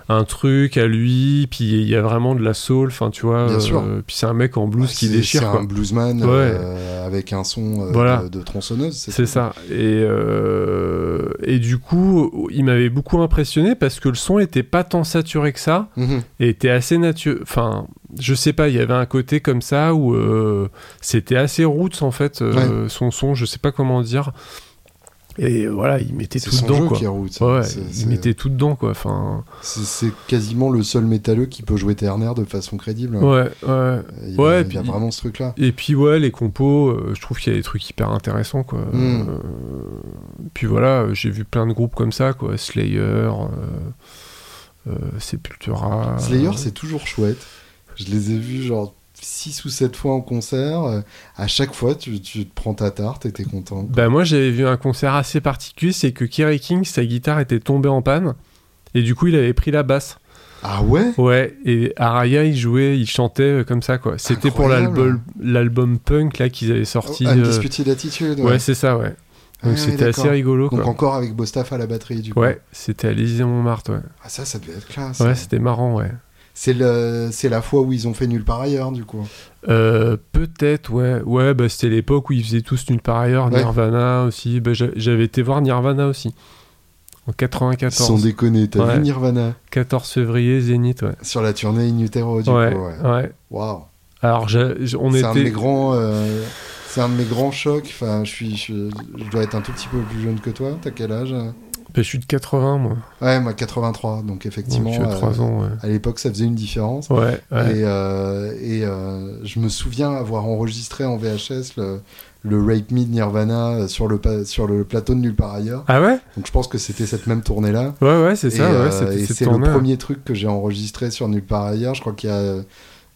un truc à lui, puis il y a vraiment de la soul, enfin, tu vois. Bien sûr. Puis c'est un mec en blues Ouais, qui déchire, C'est un bluesman Ouais. euh, avec un son euh, Voilà. de, de tronçonneuse. C'est ça. Et, euh, et du coup, il m'avait beaucoup impressionné parce que le son était pas tant saturé que ça Mhm. et était assez naturel. Enfin, je sais pas, il y avait un côté comme ça où euh, c'était assez roots en fait, euh, son son, je sais pas comment dire. Et voilà, il mettait tout son dedans jeu quoi. est. Ouais, il mettait tout dedans quoi. Enfin, C'est quasiment le seul métalleux qui peut jouer Terner de façon crédible. ouais, ouais. Il, Ouais, a, puis- il a vraiment ce truc-là. Et puis ouais, les compos, euh, je trouve qu'il y a des trucs hyper intéressants quoi. Mm. Euh, puis voilà, j'ai vu plein de groupes comme ça quoi, Slayer, euh, euh, Sepultura. Slayer, c'est toujours chouette. Je les ai vus genre 6 ou 7 fois en concert. Euh, À chaque fois, tu, tu te prends ta tarte et t'es content. Bah moi j'avais vu un concert assez particulier, c'est que Kerry King, sa guitare était tombée en panne. Et du coup, il avait pris la basse. Ah ouais? Ouais, et Araya, il jouait, il chantait euh, comme ça, quoi. C'était pour l'album, punk, là, qu'ils avaient sorti. Oh, euh, Undisputed Attitude. Ouais, c'est ça, ouais. Ah Donc ouais, c'était assez rigolo, Donc quoi. encore avec Bostaph à la batterie, du coup. Ouais, c'était à l'Élysée-Montmartre, ouais. Ah, ça, ça devait être classe. Ouais, c'était marrant, ouais. C'est le, c'est la fois où ils ont fait nulle part ailleurs, du coup. Euh, peut-être, ouais. Ouais, bah c'était l'époque où ils faisaient tous nulle part ailleurs. Ouais. Nirvana aussi. Bah, j'a- j'avais été voir Nirvana aussi. En Sans 94. déconner, t'as Ouais. vu Nirvana? 14 février, Zénith, ouais. sur la tournée In Utero, du ouais, coup. Ouais. Waouh. Alors, on C'est était. un de mes grands. euh, C'est un de mes grands chocs. Enfin, je suis, je, je dois être un tout petit peu plus jeune que toi. T'as quel âge? Je suis de 80, moi. Ouais, moi 83. Donc effectivement, Donc, euh, 3 euh, ans, ouais. à l'époque, ça faisait une différence. Ouais, ouais. Et, euh, et euh, je me souviens avoir enregistré en VHS le, le Rape Me de Nirvana euh, sur le, pa- sur le plateau de Nulle part ailleurs. Ah ouais? Donc je pense que c'était cette même tournée-là. Ouais, ouais, c'est ça, euh, ouais. C'était et c'est le premier truc que j'ai enregistré sur Nulle part ailleurs. Je crois qu'il y a euh,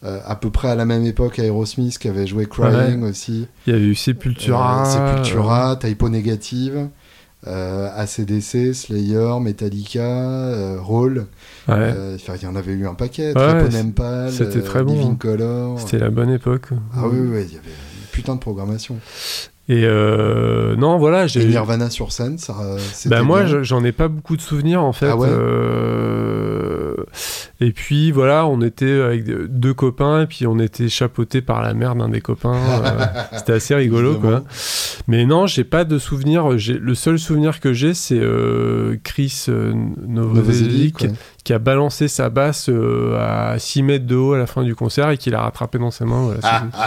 euh, à peu près à la même époque Aerosmith qui avait joué Crying aussi. Il y avait eu Sepultura. Euh, Sepultura, Typo Negative, euh, ACDC, Slayer, Metallica, euh. Ouais. Euh, il y en avait eu un paquet. Ouais, c'était euh, très bon, Living hein. Color. C'était la bonne époque. Ah oui, oui, oui, il y avait une putain de programmation. Et euh, non, voilà, j'ai. Nirvana sur scène, ça. euh, Bah moi, j'en ai pas beaucoup de souvenirs en fait. Ah ouais Euh, Et puis voilà, on était avec deux copains et puis on était chapeautés par la mère d'un des copains. euh, C'était assez rigolo Évidemment. quoi. Mais non, j'ai pas de souvenir. J'ai- Le seul souvenir que j'ai, c'est euh, Chris Novoselic. Qui a balancé sa basse euh, à 6 mètres de haut à la fin du concert et qui l'a rattrapé dans ses mains. voilà, tout.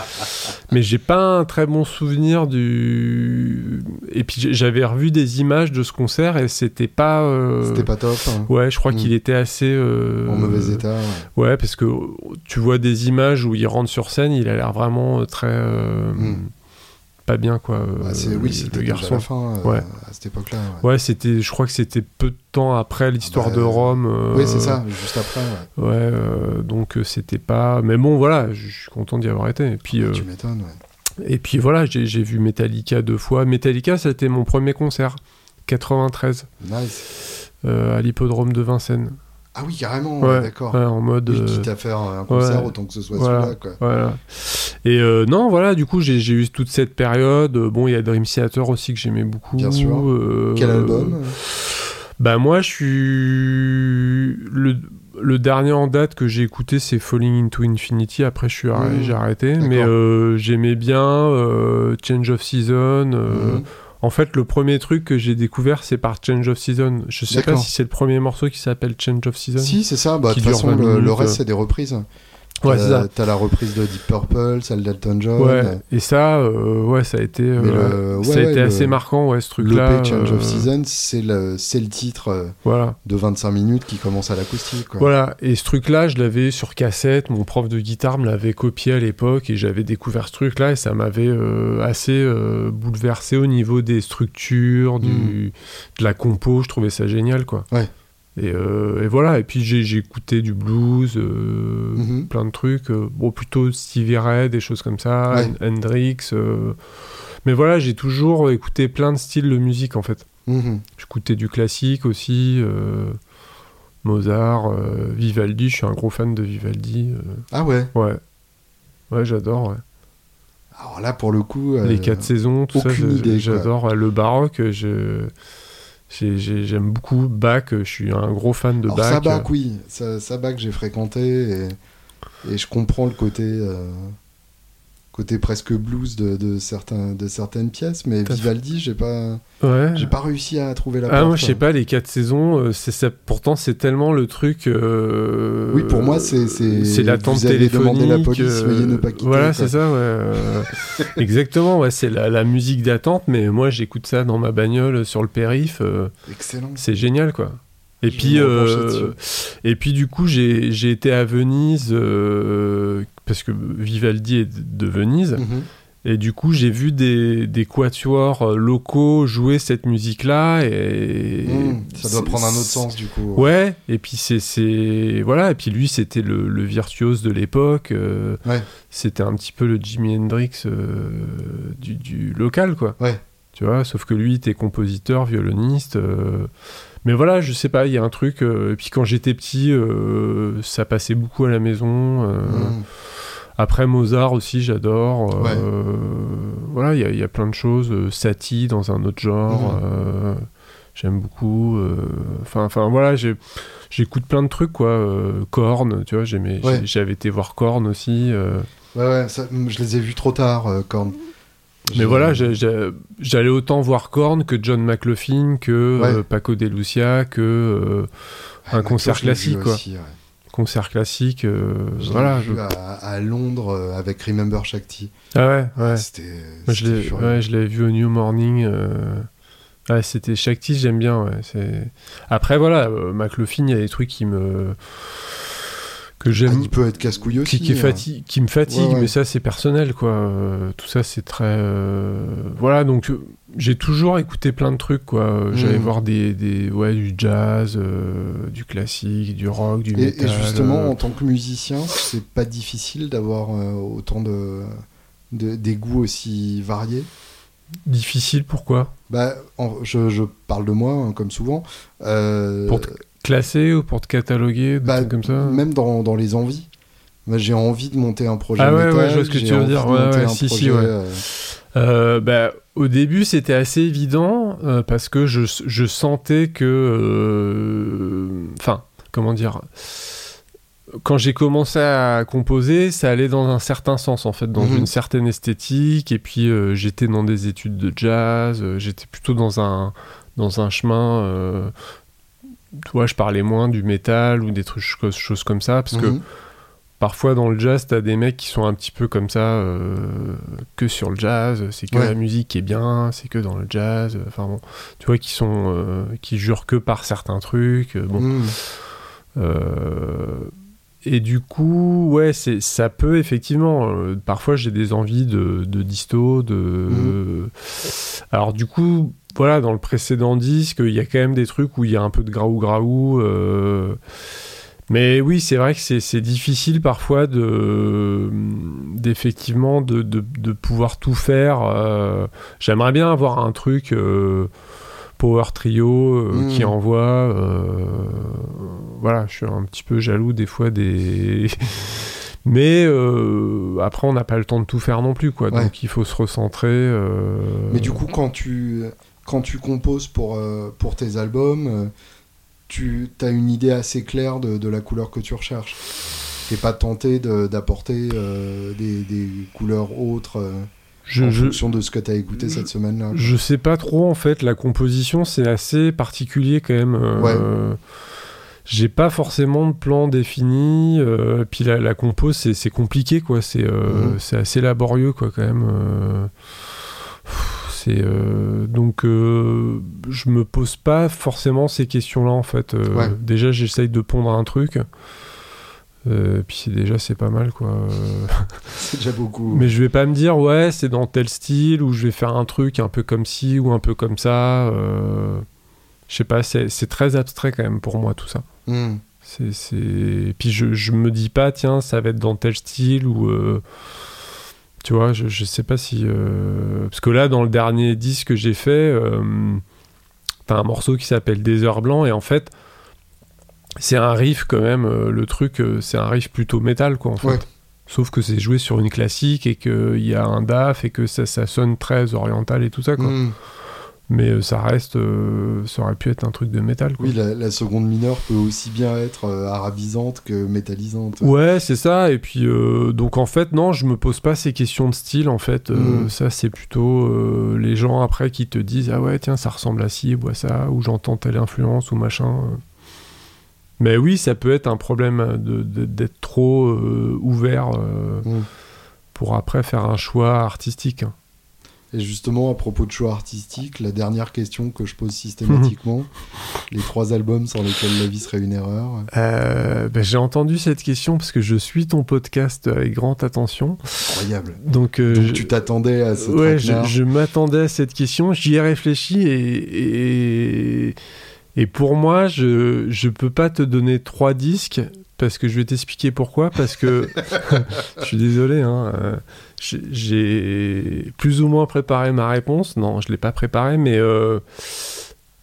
Mais j'ai pas un très bon souvenir du. Et puis j'avais revu des images de ce concert et c'était pas. euh, C'était pas top. hein. Ouais, je crois Mm. qu'il était assez. euh, En mauvais état. ouais. Ouais, parce que tu vois des images où il rentre sur scène, il a l'air vraiment très. euh, Mm. Pas bien, quoi. Bah, euh, c'est- oui, c'était le garçon. la fin euh, Ouais. à cette époque-là. ouais. Ouais, c'était. Je crois que c'était peu de temps après l'histoire bah, de Rome. euh, Oui, c'est ça, juste après. ouais. Ouais, euh, donc c'était pas. Mais bon, voilà, je suis content d'y avoir été. Et puis, euh, Tu m'étonnes, ouais. et puis voilà, j'ai j'ai vu Metallica deux fois. Metallica, c'était mon premier concert, 93, Nice. à l'hippodrome de Vincennes. Ah oui, carrément, ouais, d'accord. ouais, en mode. Euh, quitte à faire un concert, ouais. autant que ce soit Voilà. celui-là, quoi. Voilà. Et euh, non, voilà, du coup, j'ai j'ai eu toute cette période. Euh, Bon, il y a Dream Theater aussi que j'aimais beaucoup. Bien sûr. Euh, Quel album? Bah, moi, je suis. Le, le dernier en date que j'ai écouté, c'est Falling into Infinity. Après, je suis arrêt- Mmh. j'ai arrêté. D'accord. Mais euh, j'aimais bien euh, Change of Season. euh, Mhm. En fait, le premier truc que j'ai découvert, c'est par Change of Season. Je sais pas si c'est le premier morceau qui s'appelle Change of Season. Si, c'est ça. Bah, de toute façon, 20 le, reste, euh. c'est des reprises. Ouais, ça. T'as la reprise de Deep Purple, celle d'Elton John. Ouais, et ça, euh, ouais, ça a été, euh, le- ça a été assez le- marquant, ouais, ce truc-là. L'EP Change euh, of Season, c'est le, c'est le titre euh, Voilà, de 25 minutes qui commence à l'acoustique. voilà. Et ce truc-là, je l'avais sur cassette. Mon prof de guitare me l'avait copié à l'époque et j'avais découvert ce truc-là et ça m'avait euh, assez euh, bouleversé au niveau des structures, du, de la compo. Je trouvais ça génial, quoi. Ouais. Et, euh, et voilà. Et puis j'ai écouté du blues, euh, Mhm. plein de trucs. euh, bon, plutôt Stevie Ray, des choses comme ça, Ouais. Hendrix. mais voilà, j'ai toujours écouté plein de styles de musique en fait. Mhm. J'écoutais du classique aussi. Mozart, Vivaldi, je suis un gros fan de Vivaldi. Ah ouais. ouais. Ouais, j'adore. ouais. Alors là, pour le coup. Les quatre saisons, tout ça, j'adore. Ouais, Le baroque, je. J'ai- j'ai- J'aime beaucoup Bach, je suis un gros fan de Alors, Bach. Sabak, oui. Sa- Sabak, j'ai fréquenté et, et je comprends le côté. euh, côté presque blues de, de, certains, de certaines pièces, mais. Vivaldi, j'ai pas, Ouais. j'ai pas réussi à trouver la Ah, porte. moi, je sais pas, les quatre saisons, euh, c'est ça, pourtant, c'est tellement le truc. euh, Oui, pour moi, c'est- c'est- C'est l'attente demandé la téléphonique. police, veuillez ne pas quitter, Voilà, c'est ça, ouais. euh, exactement, ouais, c'est la, la musique d'attente, mais moi, j'écoute ça dans ma bagnole sur le périph'. euh, Excellent. c'est génial, quoi. Et Je puis, euh, et puis, du coup, j'ai été à Venise, euh, parce que Vivaldi est de Venise. Mhm. Et du coup, j'ai vu des, des quatuors euh, locaux jouer cette musique-là. Et Mmh, ça doit prendre un autre sens, du coup. Ouais, et puis c'est. c'est- Voilà, et puis lui, c'était le, le virtuose de l'époque. euh, Ouais. C'était un petit peu le Jimi Hendrix euh, du, du local, quoi. Ouais. Tu vois, sauf que lui, était compositeur, violoniste. euh, Mais voilà, je sais pas, il y a un truc. euh, Et puis quand j'étais petit, euh, ça passait beaucoup à la maison. euh, Mhm. après Mozart aussi, j'adore. Ouais. voilà, il y, a- il y a plein de choses. Satie dans un autre genre. Euh, J'aime beaucoup. euh, Enfin, enfin voilà, j'écoute plein de trucs quoi. euh, Korn, tu vois, j'aimais- Ouais. j'avais été voir Korn aussi. euh, Ouais, ouais, ça- je les ai vus trop tard, Korn. Mais voilà, j'allais autant voir Korn que John McLaughlin, que Ouais. euh, Paco de Lucia, que euh, Ah, un concert classique, quoi. aussi, ouais. concert classique. euh, voilà. vu je- à, à Londres euh, avec Remember Shakti. Ah ouais, ouais. Moi, je l'ai l'avais vu au New Morning. Ouais, c'était Shakti, j'aime bien. Après, voilà, McLaughlin, il y a des trucs qui me. Que Ah, j'aime. il peut être casse-couille aussi. qui, qui, hein. fati- qui me fatigue, Ouais, ouais. mais ça, c'est personnel, quoi. Euh, tout ça, c'est très. euh, Voilà, donc euh, j'ai toujours écouté plein de trucs, quoi. Euh, J'allais Mm. voir des, des. Ouais, du jazz, du classique, du rock, du Et, métal. et justement, en tant que musicien, c'est pas difficile d'avoir autant de, de- des goûts aussi variés? Difficile, pourquoi? Bah, en- je, je parle de moi, hein, comme souvent. Pour Classer ou pour te cataloguer, bah, comme ça? Même dans, dans les envies. Moi, j'ai envie de monter un projet Ah ouais, métal, ouais, je vois ce que tu veux dire. Ouais, ouais, si, si, ouais. euh, Euh, bah, au début, c'était assez évident euh, parce que je, je sentais que. Enfin, comment dire Quand j'ai commencé à composer, ça allait dans un certain sens, en fait, dans Mhm. une certaine esthétique. Et puis, euh, j'étais dans des études de jazz, euh, j'étais plutôt dans un, dans un chemin. euh, tu vois, je parlais moins du métal ou des trucs, choses, comme ça, parce que mhm. Parfois dans le jazz, t'as des mecs qui sont un petit peu comme ça, euh, que sur le jazz, c'est que Ouais. la musique qui est bien, c'est que dans le jazz. euh, Enfin bon, tu vois, qui sont, euh, qui jurent que par certains trucs. bon, Mhm. Euh, et du coup, ouais, c'est, ça peut effectivement. parfois, j'ai des envies de, de disto, de. Mhm. Alors du coup, voilà, dans le précédent disque, il y a quand même des trucs où il y a un peu de graou graou. euh, mais oui, c'est vrai que c'est, difficile parfois de, d'effectivement de, de, de pouvoir tout faire. euh, j'aimerais bien avoir un truc. euh, Power Trio Mhm. qui envoie. voilà, je suis un petit peu jaloux des fois des. Mais euh, après, on n'a pas le temps de tout faire non plus, quoi. Ouais. Donc il faut se recentrer. euh, Mais du coup, quand tu, quand tu composes pour, euh, pour tes albums, euh, tu as une idée assez claire de, de la couleur que tu recherches. T'es pas tenté d'apporter euh, des, des couleurs autres je, en je, fonction de ce que tu as écouté cette semaine-là. je sais pas trop en fait. La composition, c'est assez particulier quand même. euh, J'ai pas forcément de plan défini. puis la, la compo, c'est compliqué, quoi. C'est c'est assez laborieux, quoi, quand même. Euh. C'est donc euh, je me pose pas forcément ces questions-là en fait. Euh, Ouais. Déjà, j'essaye de pondre un truc. Euh, puis c'est déjà c'est pas mal quoi. C'est déjà beaucoup. Mais je vais pas me dire ouais c'est dans tel style ou je vais faire un truc un peu comme ci ou un peu comme ça. euh, Je sais pas, c'est très abstrait quand même pour moi tout ça. C'est... Puis je, je me dis pas, tiens, ça va être dans tel style ou. euh, Tu vois, je, je sais pas si. euh, Parce que là, dans le dernier disque que j'ai fait, euh, t'as un morceau qui s'appelle Des heures blancs et en fait, c'est un riff quand même. euh, le truc, c'est un riff plutôt métal, quoi, en fait. Ouais. Sauf que c'est joué sur une classique et qu'il y a un DAF et que ça, ça sonne très oriental et tout ça, quoi. Mm. Mais euh, ça reste. euh, ça aurait pu être un truc de métal, quoi. Oui, la, la seconde mineure peut aussi bien être euh, arabisante que métallisante. Ouais, c'est ça. Et puis, euh, donc en fait, non, je me pose pas ces questions de style. En fait, Mm. ça, c'est plutôt les gens après qui te disent Ah ouais, tiens, ça ressemble à ci ou à ça, ou j'entends telle influence ou machin. Mais oui, ça peut être un problème d'être trop ouvert Mm. pour après faire un choix artistique. Et justement, à propos de choix artistique, la dernière question que je pose systématiquement, les trois albums sans lesquels la vie serait une erreur. Euh, ben, J'ai entendu cette question parce que je suis ton podcast avec grande attention. Incroyable. Donc, euh, Donc je- tu t'attendais à ce Ouais, je, m'attendais à cette question, j'y ai réfléchi et, et, et pour moi, je je peux pas te donner trois disques parce que je vais t'expliquer pourquoi. Parce que je suis désolé, hein, euh, j'ai- plus ou moins préparé ma réponse. Non, je l'ai pas préparé, mais euh,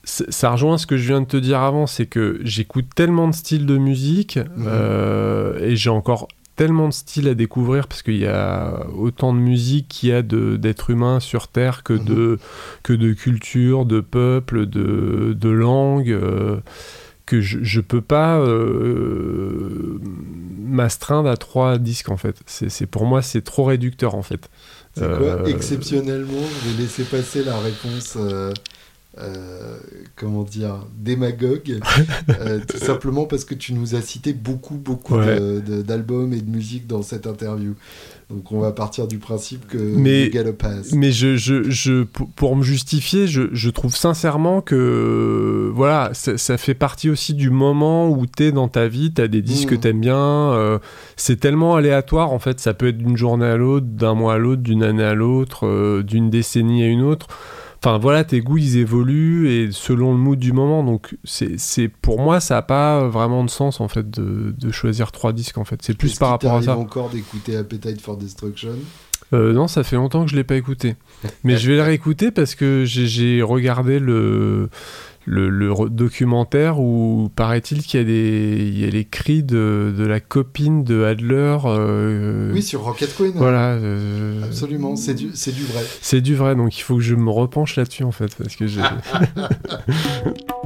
ça rejoint ce que je viens de te dire avant, c'est que j'écoute tellement de styles de musique euh, et j'ai encore tellement de styles à découvrir parce qu'il y a autant de musique qu'il y a d'êtres humains sur Terre que, Mhm. de, que de culture, de peuple, de, de langue, euh, que je, je peux pas euh, m'astreindre à trois disques en fait. C'est pour moi c'est trop réducteur en fait. C'est quoi Euh, Exceptionnellement, je vais laisser passer la réponse. Euh, comment dire démagogue euh, tout simplement parce que tu nous as cité beaucoup beaucoup Ouais. d'albums et de musique dans cette interview donc on va partir du principe que Mais-. Mais je, je, je, pour, me justifier, je, je trouve sincèrement que voilà, ça, ça fait partie aussi du moment où t'es dans ta vie, t'as des disques Mhm. que t'aimes bien. euh, c'est tellement aléatoire en fait, ça peut être d'une journée à l'autre, d'un mois à l'autre, d'une année à l'autre, euh, d'une décennie à une autre. Enfin voilà, tes goûts ils évoluent et selon le mood du moment. Donc c'est, pour moi ça a pas vraiment de sens en fait de, de choisir trois disques en fait. C'est plus par rapport à ça. encore d'écouter Appetite for Destruction? Euh, non, ça fait longtemps que je l'ai pas écouté. Mais je vais le réécouter parce que j'ai- j'ai regardé le, le, le re- documentaire où paraît-il qu'il y, a des- il y a les cris de, de la copine de Adler. euh, oui sur Rocket Queen Voilà. euh, absolument c'est du c'est du vrai C'est du vrai, donc il faut que je me repenche là-dessus en fait. Parce que j'ai.